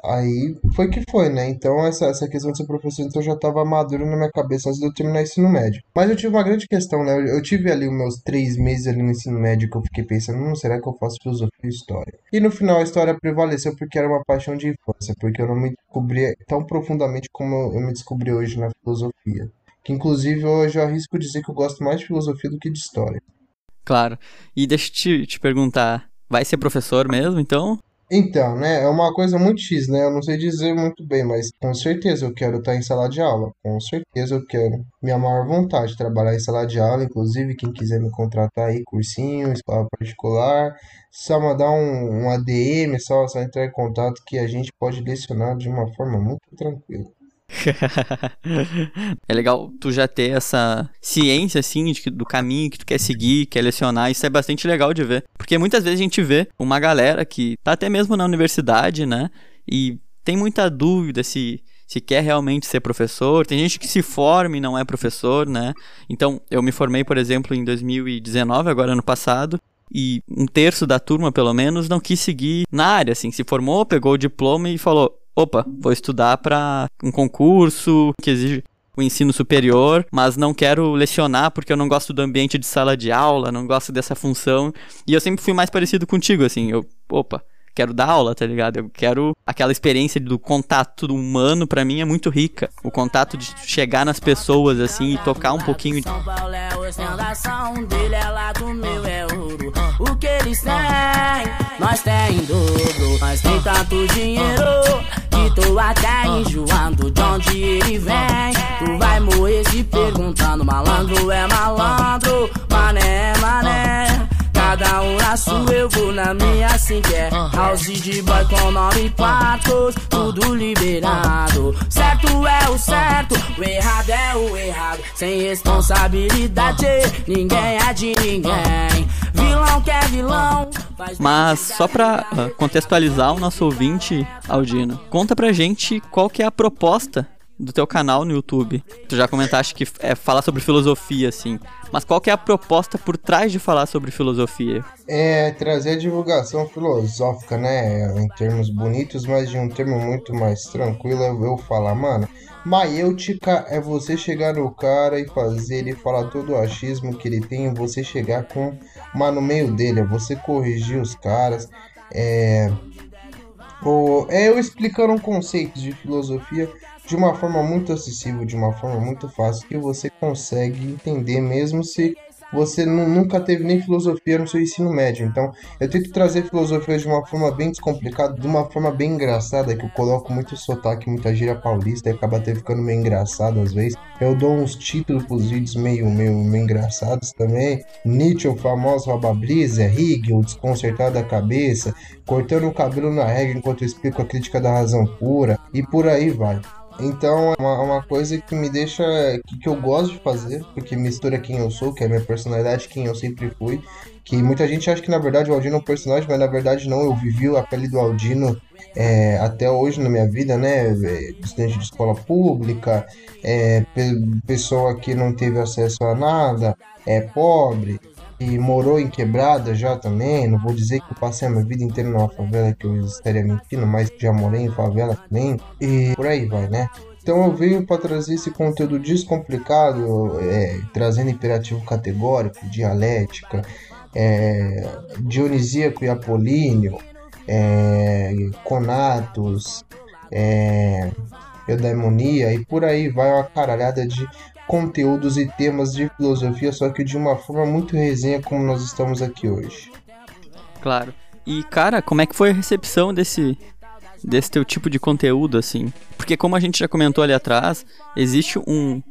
Speaker 3: Aí foi que foi, né? Então essa, essa questão de ser professor então já estava madura na minha cabeça antes de eu terminar o ensino médio. Mas eu tive uma grande questão, né? Eu, eu tive ali os meus três meses ali no ensino médio que eu fiquei pensando, hum, será que eu faço filosofia e história? E no final a história prevaleceu porque era uma paixão de infância, porque eu não me descobri tão profundamente como eu, eu me descobri hoje na filosofia que inclusive hoje eu arrisco dizer que eu gosto mais de filosofia do que de história.
Speaker 2: Claro. E deixa eu te, te perguntar, vai ser professor mesmo, então?
Speaker 3: Então, né, é uma coisa muito X, né? Eu não sei dizer muito bem, mas com certeza eu quero estar em sala de aula. Com certeza eu quero. Minha maior vontade de trabalhar em sala de aula, inclusive quem quiser me contratar aí, cursinho, escola particular, só mandar um, um ADM, só, só entrar em contato que a gente pode lecionar de uma forma muito tranquila. [laughs]
Speaker 2: é legal tu já ter essa ciência, assim, de, do caminho que tu quer seguir, quer lecionar. Isso é bastante legal de ver. Porque muitas vezes a gente vê uma galera que tá até mesmo na universidade, né? E tem muita dúvida se se quer realmente ser professor. Tem gente que se forma e não é professor, né? Então, eu me formei, por exemplo, em 2019, agora ano passado, e um terço da turma, pelo menos, não quis seguir na área, assim, se formou, pegou o diploma e falou: opa, vou estudar para um concurso que exige o ensino superior, mas não quero lecionar porque eu não gosto do ambiente de sala de aula, não gosto dessa função. E eu sempre fui mais parecido contigo, assim, eu, opa, quero dar aula, tá ligado? Eu quero aquela experiência do contato humano, para mim é muito rica. O contato de chegar nas pessoas, assim, e tocar um pouquinho. São Paulo é ostentação, dele é lá do meu é ouro. O que eles têm, nós tem dobro. Nós tem tanto dinheiro tô até enjoando de onde ele vem. Tu vai morrer se perguntando, malandro é malandro, mané é mané. Cada um na sua, eu vou na minha assim que é. House de boy com nove quartos, tudo liberado. Certo é o certo, o errado é o errado. Sem responsabilidade, ninguém é de ninguém. Vilão que é vilão Mas só pra contextualizar o nosso ouvinte, Aldino Conta pra gente qual que é a proposta do teu canal no YouTube. Tu já comentaste que é falar sobre filosofia, assim. Mas qual que é a proposta por trás de falar sobre filosofia?
Speaker 3: É trazer a divulgação filosófica, né? Em termos bonitos, mas de um termo muito mais tranquilo eu falar, mano. Maiêutica é você chegar no cara e fazer ele falar todo o achismo que ele tem, você chegar com uma no meio dele, é você corrigir os caras, é, ou, é eu explicando um conceito de filosofia de uma forma muito acessível, de uma forma muito fácil, que você consegue entender mesmo se você nunca teve nem filosofia no seu ensino médio. Então, eu tento trazer filosofia de uma forma bem descomplicada, de uma forma bem engraçada, que eu coloco muito sotaque, muita gíria paulista, e acaba até ficando meio engraçado às vezes. Eu dou uns títulos pros vídeos meio, meio, meio engraçados também. Nietzsche, o famoso rouba-brisa, Hegel, desconcertado da cabeça, cortando o cabelo na regra enquanto eu explico a crítica da razão pura, e por aí vai. Então é uma, uma, coisa que me deixa. Que, que eu gosto de fazer, porque mistura quem eu sou, que é a minha personalidade, quem eu sempre fui. Que muita gente acha que na verdade o Aldino é um personagem, mas na verdade não, eu vivi a pele do Aldino é, até hoje na minha vida, né? É, estudante de escola pública, é, pessoa que não teve acesso a nada, é pobre, e morou em quebrada já também. Não vou dizer que passei a minha vida inteira numa favela que eu estaria mentindo, mas já morei em favela também. E por aí vai, né? Então eu venho para trazer esse conteúdo descomplicado, é, trazendo imperativo categórico, dialética, é, dionisíaco e apolíneo, é, conatos, é, eudaimonia e por aí vai uma caralhada de conteúdos e temas de filosofia, só que de uma forma muito resenha como nós estamos aqui hoje.
Speaker 2: Claro. E, cara, como é que foi a recepção desse, desse teu tipo de conteúdo, assim? Porque como a gente já comentou ali atrás, existe um...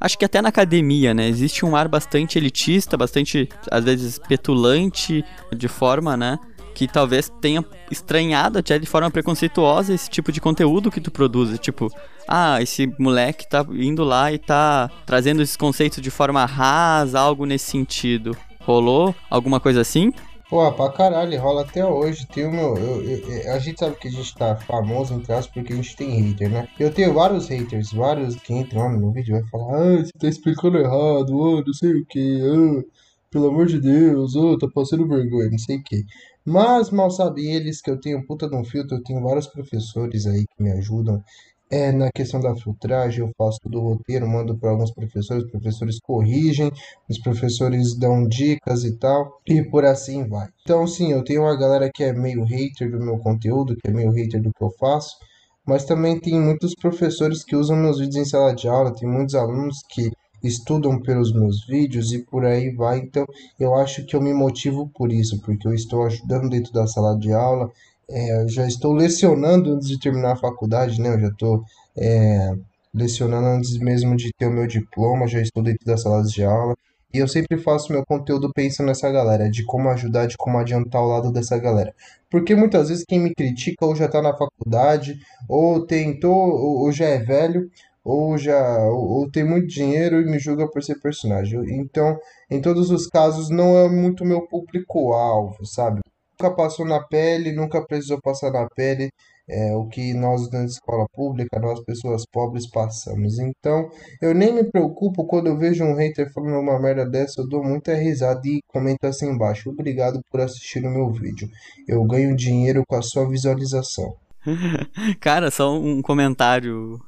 Speaker 2: Acho que até na academia, né? Existe um ar bastante elitista, bastante, às vezes, petulante, de forma, né? Que talvez tenha estranhado até de forma preconceituosa esse tipo de conteúdo que tu produz. Tipo, ah, esse moleque tá indo lá e tá trazendo esses conceitos de forma rasa, algo nesse sentido. Rolou alguma coisa assim?
Speaker 3: Pô, pra caralho, rola até hoje. Tem o meu. Eu, eu, a gente sabe que a gente tá famoso, entre aspas, porque a gente tem hater, né? Eu tenho vários haters, vários que entram no vídeo e vai falar, ah, você tá explicando errado, ah, não sei o que, ah, pelo amor de Deus, ah, tá passando vergonha, não sei o que. Mas mal sabem eles que eu tenho puta de um filtro, eu tenho vários professores aí que me ajudam. É, na questão da filtragem, eu faço todo o roteiro, mando para alguns professores, os professores corrigem, os professores dão dicas e tal, e por assim vai. Então, sim, eu tenho uma galera que é meio hater do meu conteúdo, que é meio hater do que eu faço, mas também tem muitos professores que usam meus vídeos em sala de aula, tem muitos alunos que estudam pelos meus vídeos e por aí vai. Então, eu acho que eu me motivo por isso, porque eu estou ajudando dentro da sala de aula, é, eu já estou lecionando antes de terminar a faculdade, né? Eu já estou é, lecionando antes mesmo de ter o meu diploma, já estou dentro das salas de aula. E eu sempre faço meu conteúdo pensando nessa galera, de como ajudar, de como adiantar o lado dessa galera. Porque muitas vezes quem me critica ou já está na faculdade, ou tentou, ou, já é velho, ou já ou, ou, tem muito dinheiro e me julga por ser personagem. Então, em todos os casos, não é muito meu público-alvo, sabe? nunca passou na pele, nunca precisou passar na pele é, o que nós na escola pública, nós pessoas pobres passamos. Então, eu nem me preocupo quando eu vejo um hater falando uma merda dessa, eu dou muita risada e comento assim embaixo: Obrigado por assistir o meu vídeo. Eu ganho dinheiro com a sua visualização. [laughs]
Speaker 2: Cara, só um comentário.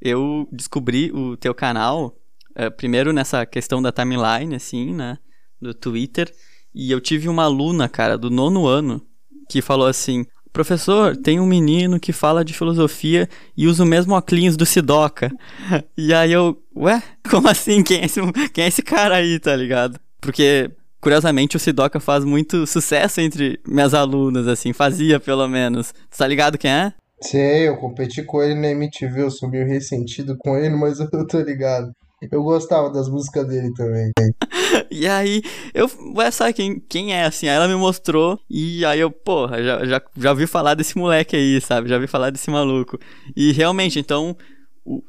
Speaker 2: Eu descobri o teu canal, é, primeiro nessa questão da timeline, assim, né? Do Twitter. E eu tive uma aluna, cara, do nono ano, que falou assim: Professor, tem um menino que fala de filosofia e usa o mesmo óculos do Sidoca. [laughs] e aí eu, ué, como assim? Quem é, esse, quem é esse cara aí, tá ligado? Porque, curiosamente, o Sidoca faz muito sucesso entre minhas alunas, assim, fazia pelo menos. Tá ligado quem é?
Speaker 3: Sei, eu competi com ele na MTV, eu sou meio ressentido com ele, mas [laughs] eu tô ligado. Eu gostava das músicas dele também. [laughs]
Speaker 2: e aí, eu, ué, sabe quem, quem é, assim? Aí ela me mostrou, e aí eu, porra, já, já, já ouvi falar desse moleque aí, sabe? Já ouvi falar desse maluco. E realmente, então,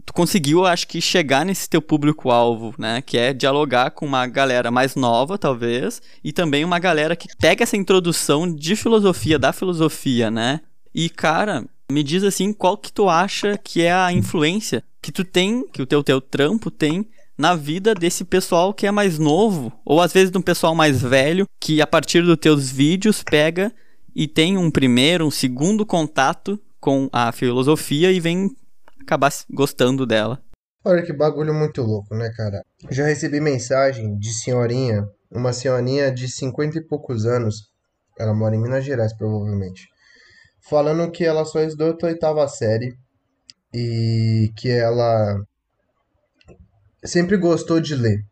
Speaker 2: tu conseguiu, acho que, chegar nesse teu público-alvo, né? Que é dialogar com uma galera mais nova, talvez, e também uma galera que pega essa introdução de filosofia, da filosofia, né? E, cara, me diz assim, qual que tu acha que é a influência que tu tem, que o teu, teu trampo tem na vida desse pessoal que é mais novo, ou às vezes de um pessoal mais velho, que a partir dos teus vídeos pega e tem um primeiro, um segundo contato com a filosofia e vem acabar gostando dela.
Speaker 3: Olha que bagulho muito louco, né, cara? Já recebi mensagem de senhorinha, uma senhorinha de 50 e poucos anos, ela mora em Minas Gerais, provavelmente, falando que ela só estudou a oitava série e que ela sempre gostou de ler.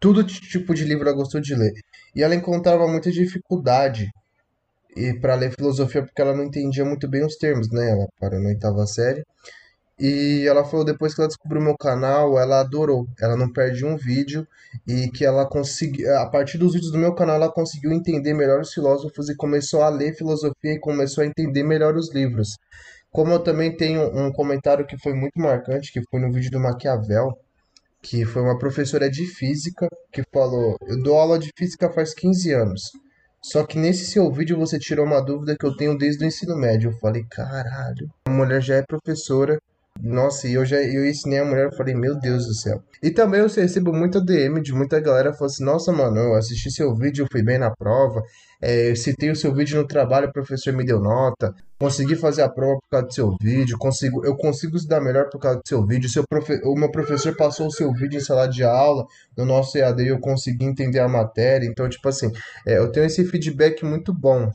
Speaker 3: Tudo tipo de livro ela gostou de ler. E ela encontrava muita dificuldade e para ler filosofia porque ela não entendia muito bem os termos, né? Ela parou na oitava série. E ela falou depois que ela descobriu meu canal, ela adorou. Ela não perde um vídeo e que ela conseguiu, a partir dos vídeos do meu canal, ela conseguiu entender melhor os filósofos e começou a ler filosofia e começou a entender melhor os livros. Como eu também tenho um comentário que foi muito marcante, que foi no vídeo do Maquiavel, que foi uma professora de física que falou: Eu dou aula de física faz 15 anos. Só que nesse seu vídeo você tirou uma dúvida que eu tenho desde o ensino médio. Eu falei: Caralho, a mulher já é professora nossa, e eu já eu ensinei a mulher, eu falei, meu Deus do céu. E também eu recebo muita DM de muita galera falando assim, nossa, mano, eu assisti seu vídeo, fui bem na prova, é, citei o seu vídeo no trabalho, o professor me deu nota, consegui fazer a prova por causa do seu vídeo, consigo, eu consigo estudar melhor por causa do seu vídeo, seu profe, o meu professor passou o seu vídeo em sala de aula, no nosso EAD eu consegui entender a matéria, então, tipo assim, é, eu tenho esse feedback muito bom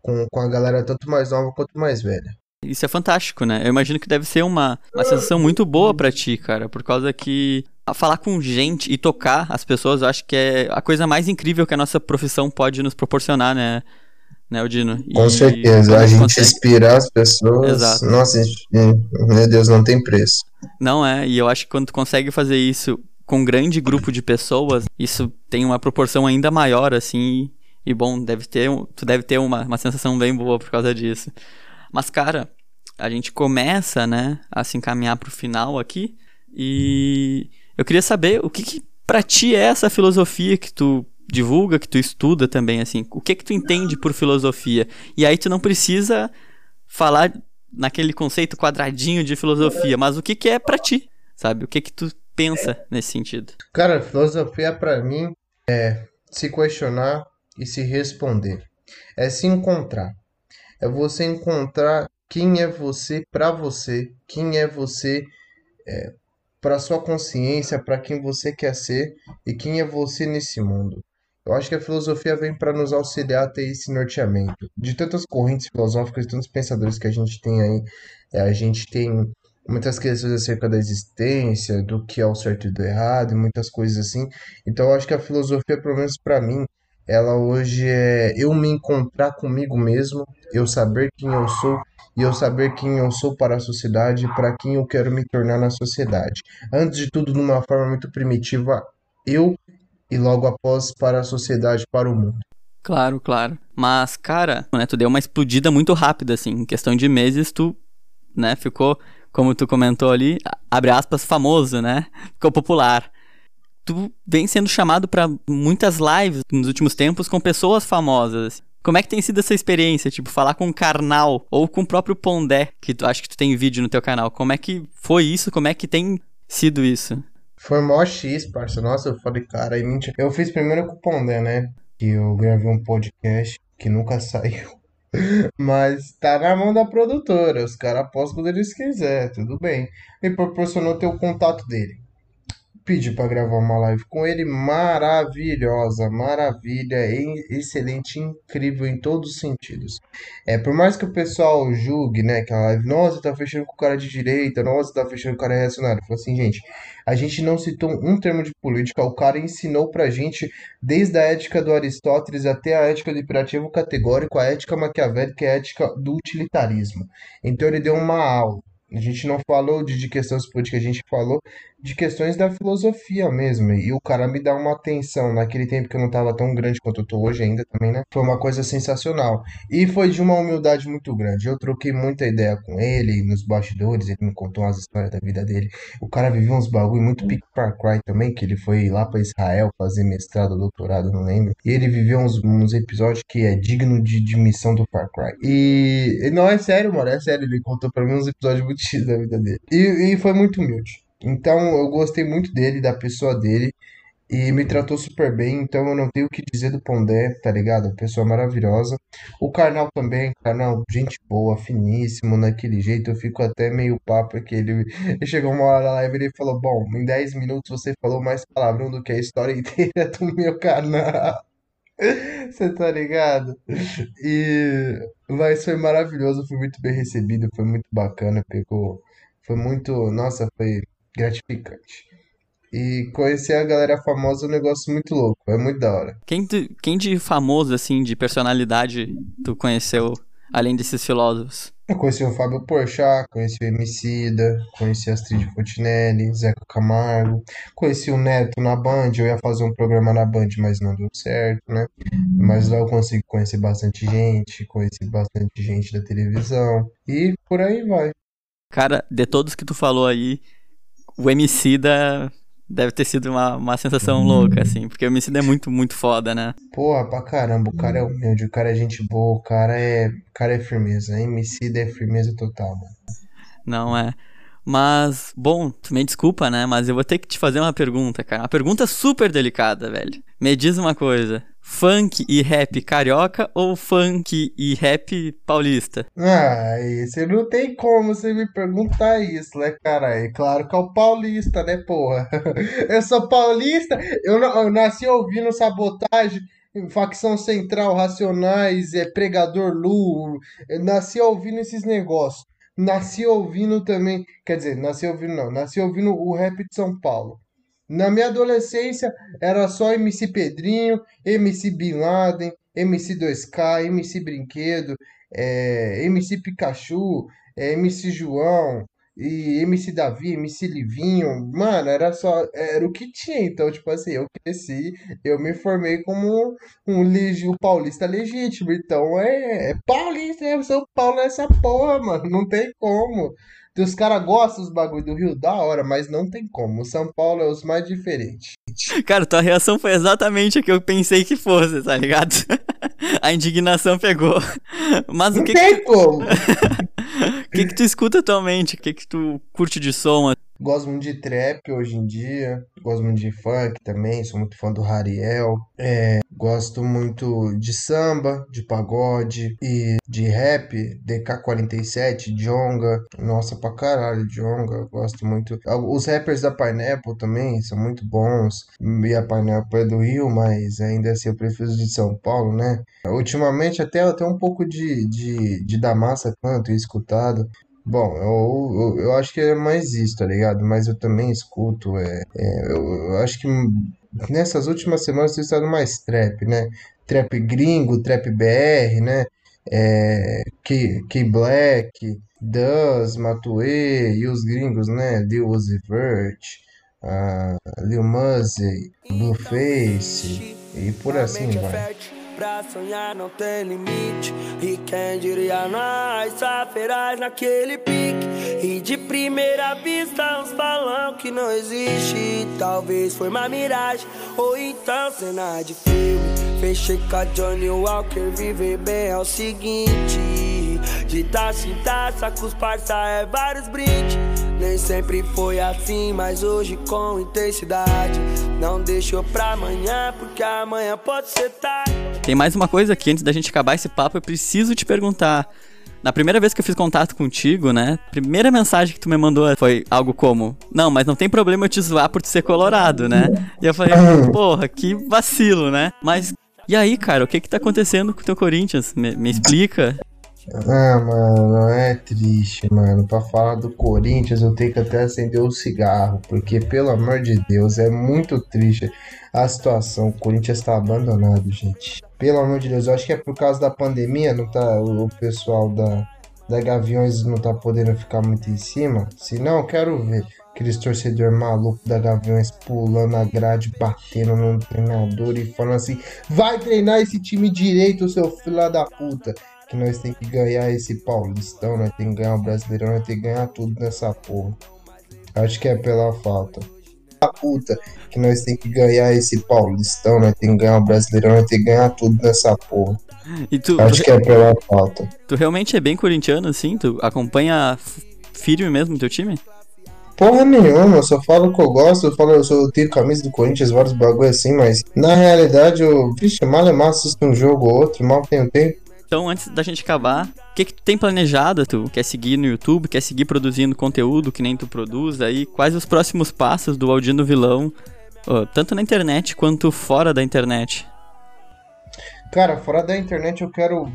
Speaker 3: com, com a galera tanto mais nova quanto mais velha.
Speaker 2: Isso é fantástico, né? Eu imagino que deve ser uma, uma sensação muito boa para ti, cara, por causa que falar com gente e tocar as pessoas, eu acho que é a coisa mais incrível que a nossa profissão pode nos proporcionar, né? né, Odino?
Speaker 3: Com
Speaker 2: E
Speaker 3: certeza,
Speaker 2: quando
Speaker 3: a gente
Speaker 2: consegue-
Speaker 3: inspirar as pessoas,
Speaker 2: Exato.
Speaker 3: nossa, gente, meu Deus, não tem preço.
Speaker 2: Não é, e eu acho que quando tu consegue fazer isso com um grande grupo de pessoas, isso tem uma proporção ainda maior, assim, e bom, deve ter, tu deve ter uma, uma sensação bem boa por causa disso. Mas, cara, a gente começa, né, a se encaminhar pro final aqui, e eu queria saber o que que pra ti é essa filosofia que tu divulga, que tu estuda também, assim, o que que tu entende por filosofia? E aí tu não precisa falar naquele conceito quadradinho de filosofia, mas o que que é pra ti, sabe? O que que tu pensa nesse sentido?
Speaker 3: Cara, filosofia pra mim é se questionar e se responder. É se encontrar. É você encontrar quem é você pra você, quem é você é, para sua consciência, pra quem você quer ser e quem é você nesse mundo. Eu acho que a filosofia vem para nos auxiliar a ter esse norteamento. De tantas correntes filosóficas, de tantos pensadores que a gente tem aí, é, a gente tem muitas questões acerca da existência, do que é o certo e do errado, e muitas coisas assim. Então eu acho que a filosofia, pelo menos para mim, ela hoje é eu me encontrar comigo mesmo, eu saber quem eu sou e eu saber quem eu sou para a sociedade e para quem eu quero me tornar na sociedade. Antes de tudo, de uma forma muito primitiva, eu e logo após para a sociedade, para o mundo.
Speaker 2: Claro, claro. Mas, cara, né, tu deu uma explodida muito rápida, assim. Em questão de meses, tu, né, ficou, como tu comentou ali, abre aspas, famoso, né? Ficou popular. Tu vem sendo chamado pra muitas lives nos últimos tempos com pessoas famosas. Como é que tem sido essa experiência? Tipo, falar com o Karnal ou com o próprio Pondé, que tu acho que tu tem vídeo no teu canal. Como é que foi isso? Como é que tem sido isso?
Speaker 3: Foi mó X, parça. Nossa, eu falei, cara, aí mentira. Eu fiz primeiro com o Pondé, né? Que eu gravei um podcast que nunca [laughs] saiu. Mas tá na mão da produtora. Os caras postam quando eles quiserem, tudo bem. Me proporcionou ter o contato dele. Pedi pra gravar uma live com ele, maravilhosa, maravilha, excelente, incrível em todos os sentidos. É, por mais que o pessoal julgue, né, que a live, nossa, tá fechando com o cara de direita, nossa, tá fechando com o cara reacionário. Eu falo assim, gente, a gente não citou um termo de política, o cara ensinou pra gente desde a ética do Aristóteles até a ética do imperativo categórico, a ética maquiavélica e a ética do utilitarismo. Então ele deu uma aula. A gente não falou de, de questões políticas, a gente falou de questões da filosofia mesmo. E o cara me dá uma atenção naquele tempo que eu não tava tão grande quanto eu tô hoje ainda também, né? Foi uma coisa sensacional. E foi de uma humildade muito grande. Eu troquei muita ideia com ele nos bastidores, ele me contou umas histórias da vida dele. O cara viveu uns bagulho muito pique Far Cry também, que ele foi lá pra Israel fazer mestrado, doutorado, não lembro. E ele viveu uns, uns episódios que é digno de, de missão do Far Cry. E, e não, é sério, mano, é sério. Ele contou pra mim uns episódios muito Da vida dele. E, e foi muito humilde. Então eu gostei muito dele, da pessoa dele. E me tratou super bem, então eu não tenho o que dizer do Pondé, tá ligado? Pessoa maravilhosa. O Karnal também, Karnal, gente boa, finíssimo, naquele jeito. Eu fico até meio papo, ele, ele chegou uma hora na live e ele falou: Bom, em 10 minutos você falou mais palavrão do que a história inteira do meu canal. [laughs] Você tá ligado? E mas foi maravilhoso, foi muito bem recebido, foi muito bacana, pegou, foi muito, nossa, foi gratificante. E conhecer a galera famosa é um negócio muito louco, é muito da hora.
Speaker 2: Quem, tu- quem de famoso, assim, de personalidade tu conheceu, além desses filósofos?
Speaker 3: Eu conheci o Fábio Porchat, conheci o Emicida, conheci a Astrid Fontinelli, Zeca Camargo, conheci o Neto na Band, eu ia fazer um programa na Band, mas não deu certo, né? Mas lá eu consegui conhecer bastante gente, conheci bastante gente da televisão, e por aí vai.
Speaker 2: Cara, de todos que tu falou aí, o Emicida deve ter sido uma, uma sensação louca, assim, porque o Emicida é muito, muito foda, né?
Speaker 3: Porra, pra caramba, o cara é humilde, o cara é gente boa, o cara é, o cara é firmeza, Emicida é firmeza total, mano.
Speaker 2: Não é. Mas, bom, tu me desculpa, né? Mas eu vou ter que te fazer uma pergunta, cara. Uma pergunta super delicada, velho. Me diz uma coisa: funk e rap carioca ou funk e rap paulista?
Speaker 3: Ah, você não tem como você me perguntar isso, né, cara? É claro que é o paulista, né, porra? [laughs] Eu sou paulista, eu, eu nasci ouvindo sabotagem, facção central, racionais, é, pregador Lu, nasci ouvindo esses negócios. Nasci ouvindo também, quer dizer, nasci ouvindo não, nasci ouvindo o rap de São Paulo. Na minha adolescência era só MC Pedrinho, MC Bin Laden, MC 2K, MC Brinquedo, é, MC Pikachu, é, MC João e MC Davi, MC Livinho. Mano, era só, era o que tinha. Então, tipo assim, eu cresci, eu me formei como um, um paulista legítimo. Então, é, é paulista, eu sou Paulo nessa porra, mano. Não tem como. Os caras gostam dos bagulho do Rio da hora, mas não tem como. O São Paulo é os mais diferentes.
Speaker 2: Cara, tua reação foi exatamente a que eu pensei que fosse, tá ligado? [laughs] a indignação pegou. Mas
Speaker 3: não
Speaker 2: o que
Speaker 3: tem
Speaker 2: que...
Speaker 3: como. [laughs]
Speaker 2: Que que tu escuta atualmente? O que que tu curte de som?
Speaker 3: Gosto muito de trap hoje em dia. Gosto muito de funk também. Sou muito fã do Rariel. É, gosto muito de samba, de pagode e de rap. DK47, Jonga. Nossa, pra caralho, Jonga. Gosto muito. Os rappers da Pineapple também são muito bons. E a Pineapple é do Rio, mas ainda assim eu prefiro de São Paulo, né? Ultimamente até, até um pouco de, de, de da massa canto escutado. Bom, eu, eu, eu acho que é mais isso, tá ligado? Mas eu também escuto, é, é, eu, eu acho que nessas últimas semanas eu tenho estado mais trap, né? Trap gringo, trap BR, né? É, K, K Black, Duz, Matue e os gringos, né? Lil Uzi Vert, uh, Lil Muzzy, Blueface e por assim vai. Pra sonhar não tem limite. E quem diria nós Saferás naquele pique. E de primeira vista uns balão que não existe. Talvez foi uma miragem Ou então cena de filme. Fechei com a Johnny Walker Viver bem é o seguinte. De taça em taça com os parça é vários brindes nem sempre foi assim, mas hoje com intensidade. Não deixou pra amanhã, porque amanhã pode ser tarde. Tem mais uma coisa que antes da gente acabar esse papo, eu preciso te perguntar. Na primeira vez que eu fiz contato contigo, né? Primeira mensagem que tu me mandou foi algo como: Não, mas não tem problema eu te zoar por ser colorado, né? E eu falei: Porra, que vacilo, né? Mas e aí, cara, o que que tá acontecendo com o teu Corinthians? Me, me explica. Ah, mano, é triste, mano. Pra falar do Corinthians, eu tenho que até acender o cigarro, porque, pelo amor de Deus, é muito triste a situação. O Corinthians tá abandonado, gente. Pelo amor de Deus, eu acho que é por causa da pandemia, não tá, o pessoal da, da Gaviões não tá podendo ficar muito em cima. Se não, quero ver aqueles torcedor maluco da Gaviões pulando a grade, batendo no treinador e falando assim: vai treinar esse time direito, seu filho da puta que nós tem que ganhar esse Paulistão, nós tem que ganhar o Brasileirão, nós tem que ganhar tudo nessa porra. Acho que é pela falta. A puta, que nós tem que ganhar esse Paulistão, nós tem que ganhar o Brasileirão, nós tem que ganhar tudo nessa porra.
Speaker 2: E tu,
Speaker 3: Acho que é pela falta.
Speaker 2: Tu realmente é bem corintiano, assim? Tu acompanha firme mesmo o teu time?
Speaker 3: Porra nenhuma, eu só falo que eu gosto, eu falo, eu, sou, eu tenho camisa do Corinthians, vários bagulho assim, mas na realidade eu, vixe, mal é massa um jogo ou outro, mal tenho tempo.
Speaker 2: Então, antes da gente acabar, o que, que tu tem planejado? Tu quer seguir no YouTube? Quer seguir produzindo conteúdo que nem tu produz? Aí, quais os próximos passos do Aldino Vilão, tanto na internet quanto fora da internet?
Speaker 3: Cara, fora da internet eu quero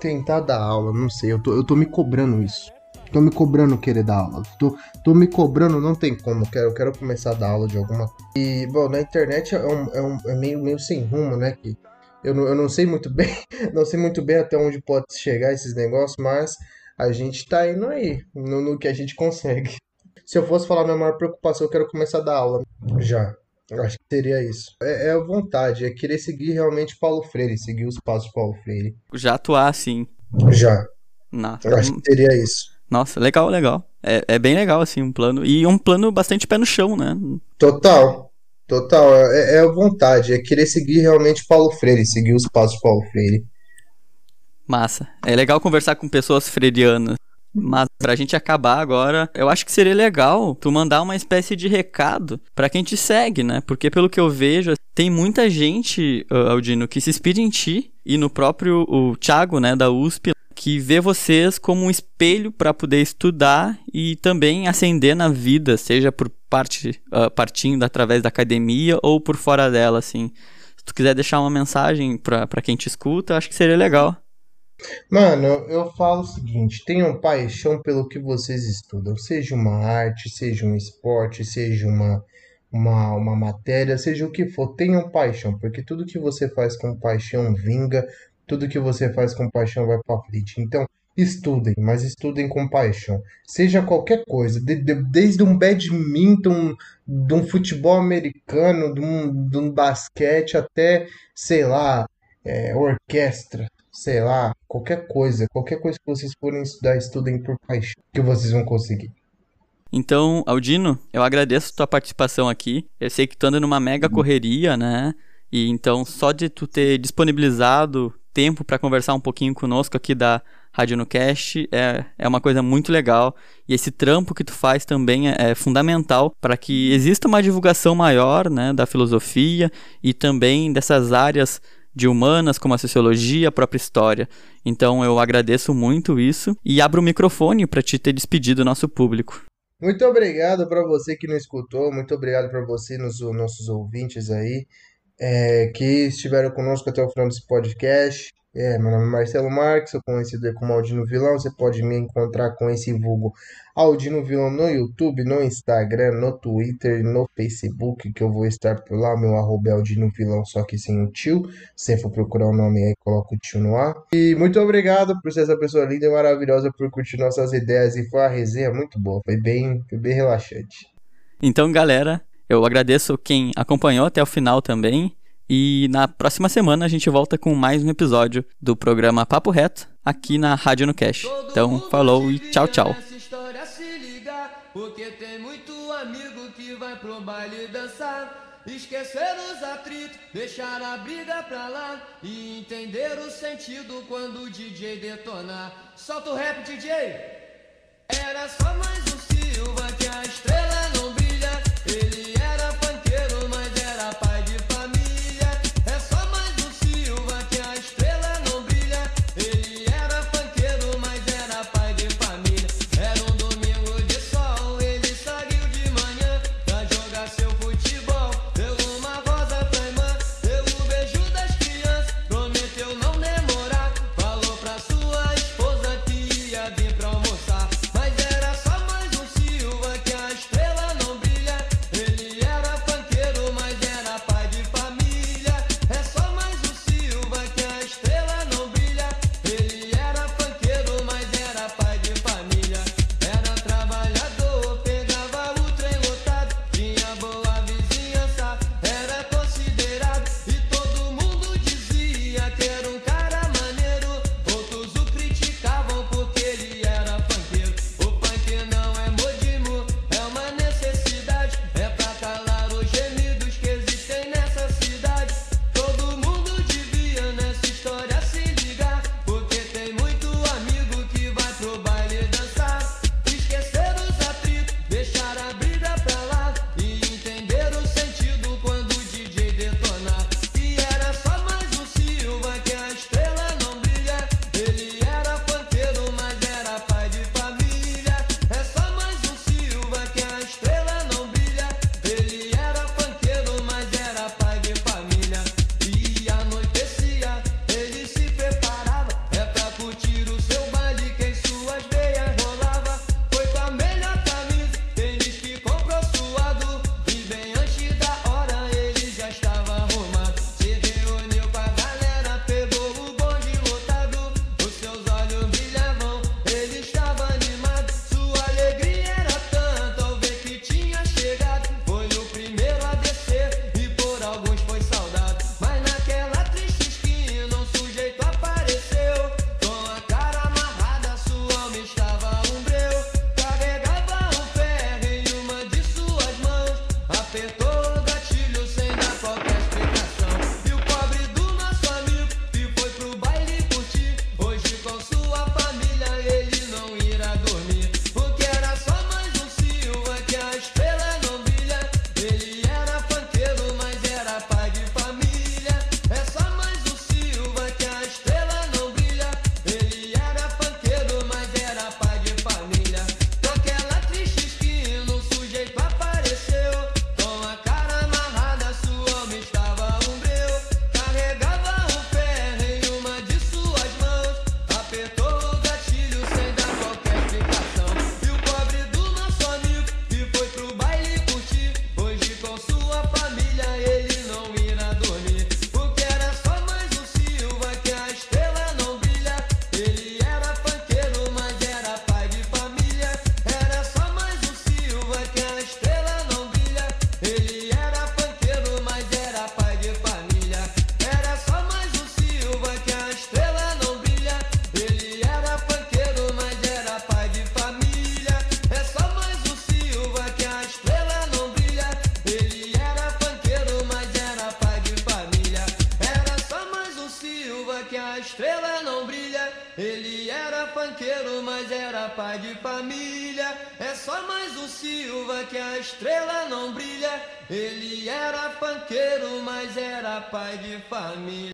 Speaker 3: tentar dar aula, não sei, eu tô, eu tô me cobrando isso. Tô me cobrando querer dar aula. Tô, tô me cobrando, não tem como. Quero, eu quero começar a dar aula de alguma E, bom, na internet é, um, é, um, é meio, meio sem rumo, né? Que eu não, eu não sei muito bem, [laughs] não sei muito bem até onde pode chegar esses negócios, mas a gente tá indo aí, no, no que a gente consegue. [laughs] Se eu fosse falar minha maior preocupação, eu quero começar a dar aula. Já. Acho que seria isso. É, é a vontade, é querer seguir realmente Paulo Freire, seguir os passos de Paulo Freire.
Speaker 2: Já atuar assim.
Speaker 3: Já.
Speaker 2: Nossa.
Speaker 3: Acho que seria isso.
Speaker 2: Nossa, legal, legal. É, é bem legal, assim, um plano. E um plano bastante pé no chão, né?
Speaker 3: Total. Total, é, é vontade, é querer seguir realmente Paulo Freire, seguir os passos de Paulo Freire.
Speaker 2: Massa. É legal conversar com pessoas freirianas. Mas pra gente acabar agora, eu acho que seria legal tu mandar uma espécie de recado para quem te segue, né? Porque pelo que eu vejo, tem muita gente, Aldino, que se inspira em ti e no próprio o Thiago, né, da USP, que vê vocês como um espelho para poder estudar e também ascender na vida, seja por parte uh, partindo através da academia ou por fora dela, assim. Se tu quiser deixar uma mensagem para quem te escuta, acho que seria legal.
Speaker 3: Mano, eu falo o seguinte: tenham paixão pelo que vocês estudam, seja uma arte, seja um esporte, seja uma, uma, uma matéria, seja o que for, tenham paixão, porque tudo que você faz com paixão vinga, tudo que você faz com paixão vai para frente. Então, estudem, mas estudem com paixão. Seja qualquer coisa, de, de, desde um badminton, de um futebol americano, de um, de um basquete, até, sei lá, é, orquestra, sei lá, qualquer coisa, qualquer coisa que vocês forem estudar, estudem por paixão, que vocês vão conseguir.
Speaker 2: Então, Aldino, eu agradeço tua participação aqui. Eu sei que tu anda numa mega correria, né? E então, só de tu ter disponibilizado tempo para conversar um pouquinho conosco aqui da Rádio no Cast é, é uma coisa muito legal. E esse trampo que tu faz também é, é fundamental para que exista uma divulgação maior né, da filosofia e também dessas áreas de humanas, como a sociologia, a própria história. Então eu agradeço muito isso e abro o microfone para te ter despedido do nosso público.
Speaker 3: Muito obrigado para você que não escutou, muito obrigado para você, nos nossos ouvintes aí, é, que estiveram conosco até o final desse podcast. É, meu nome é Marcelo Marques, sou conhecido como Aldino Vilão. Você pode me encontrar com esse vulgo Aldino Vilão no YouTube, no Instagram, no Twitter, no Facebook, que eu vou estar por lá. Meu arroba é Aldino Vilão, só que sem o tio. Se for procurar o nome aí, coloca o tio no ar. E muito obrigado por ser essa pessoa linda e maravilhosa, por curtir nossas ideias. E foi uma resenha muito boa, foi bem, foi bem relaxante.
Speaker 2: Então, galera, eu agradeço quem acompanhou até o final também. E na próxima semana a gente volta com mais um episódio do programa Papo Reto aqui na Rádio no Cash. Então, falou e tchau, tchau.
Speaker 1: Porque tem muito amigo que vai pro baile dançar. Esquecer os atritos, deixar a briga pra lá e entender o sentido quando o DJ detonar. Solta o rap, DJ! Era só mais um Silva que a estrela não brilha.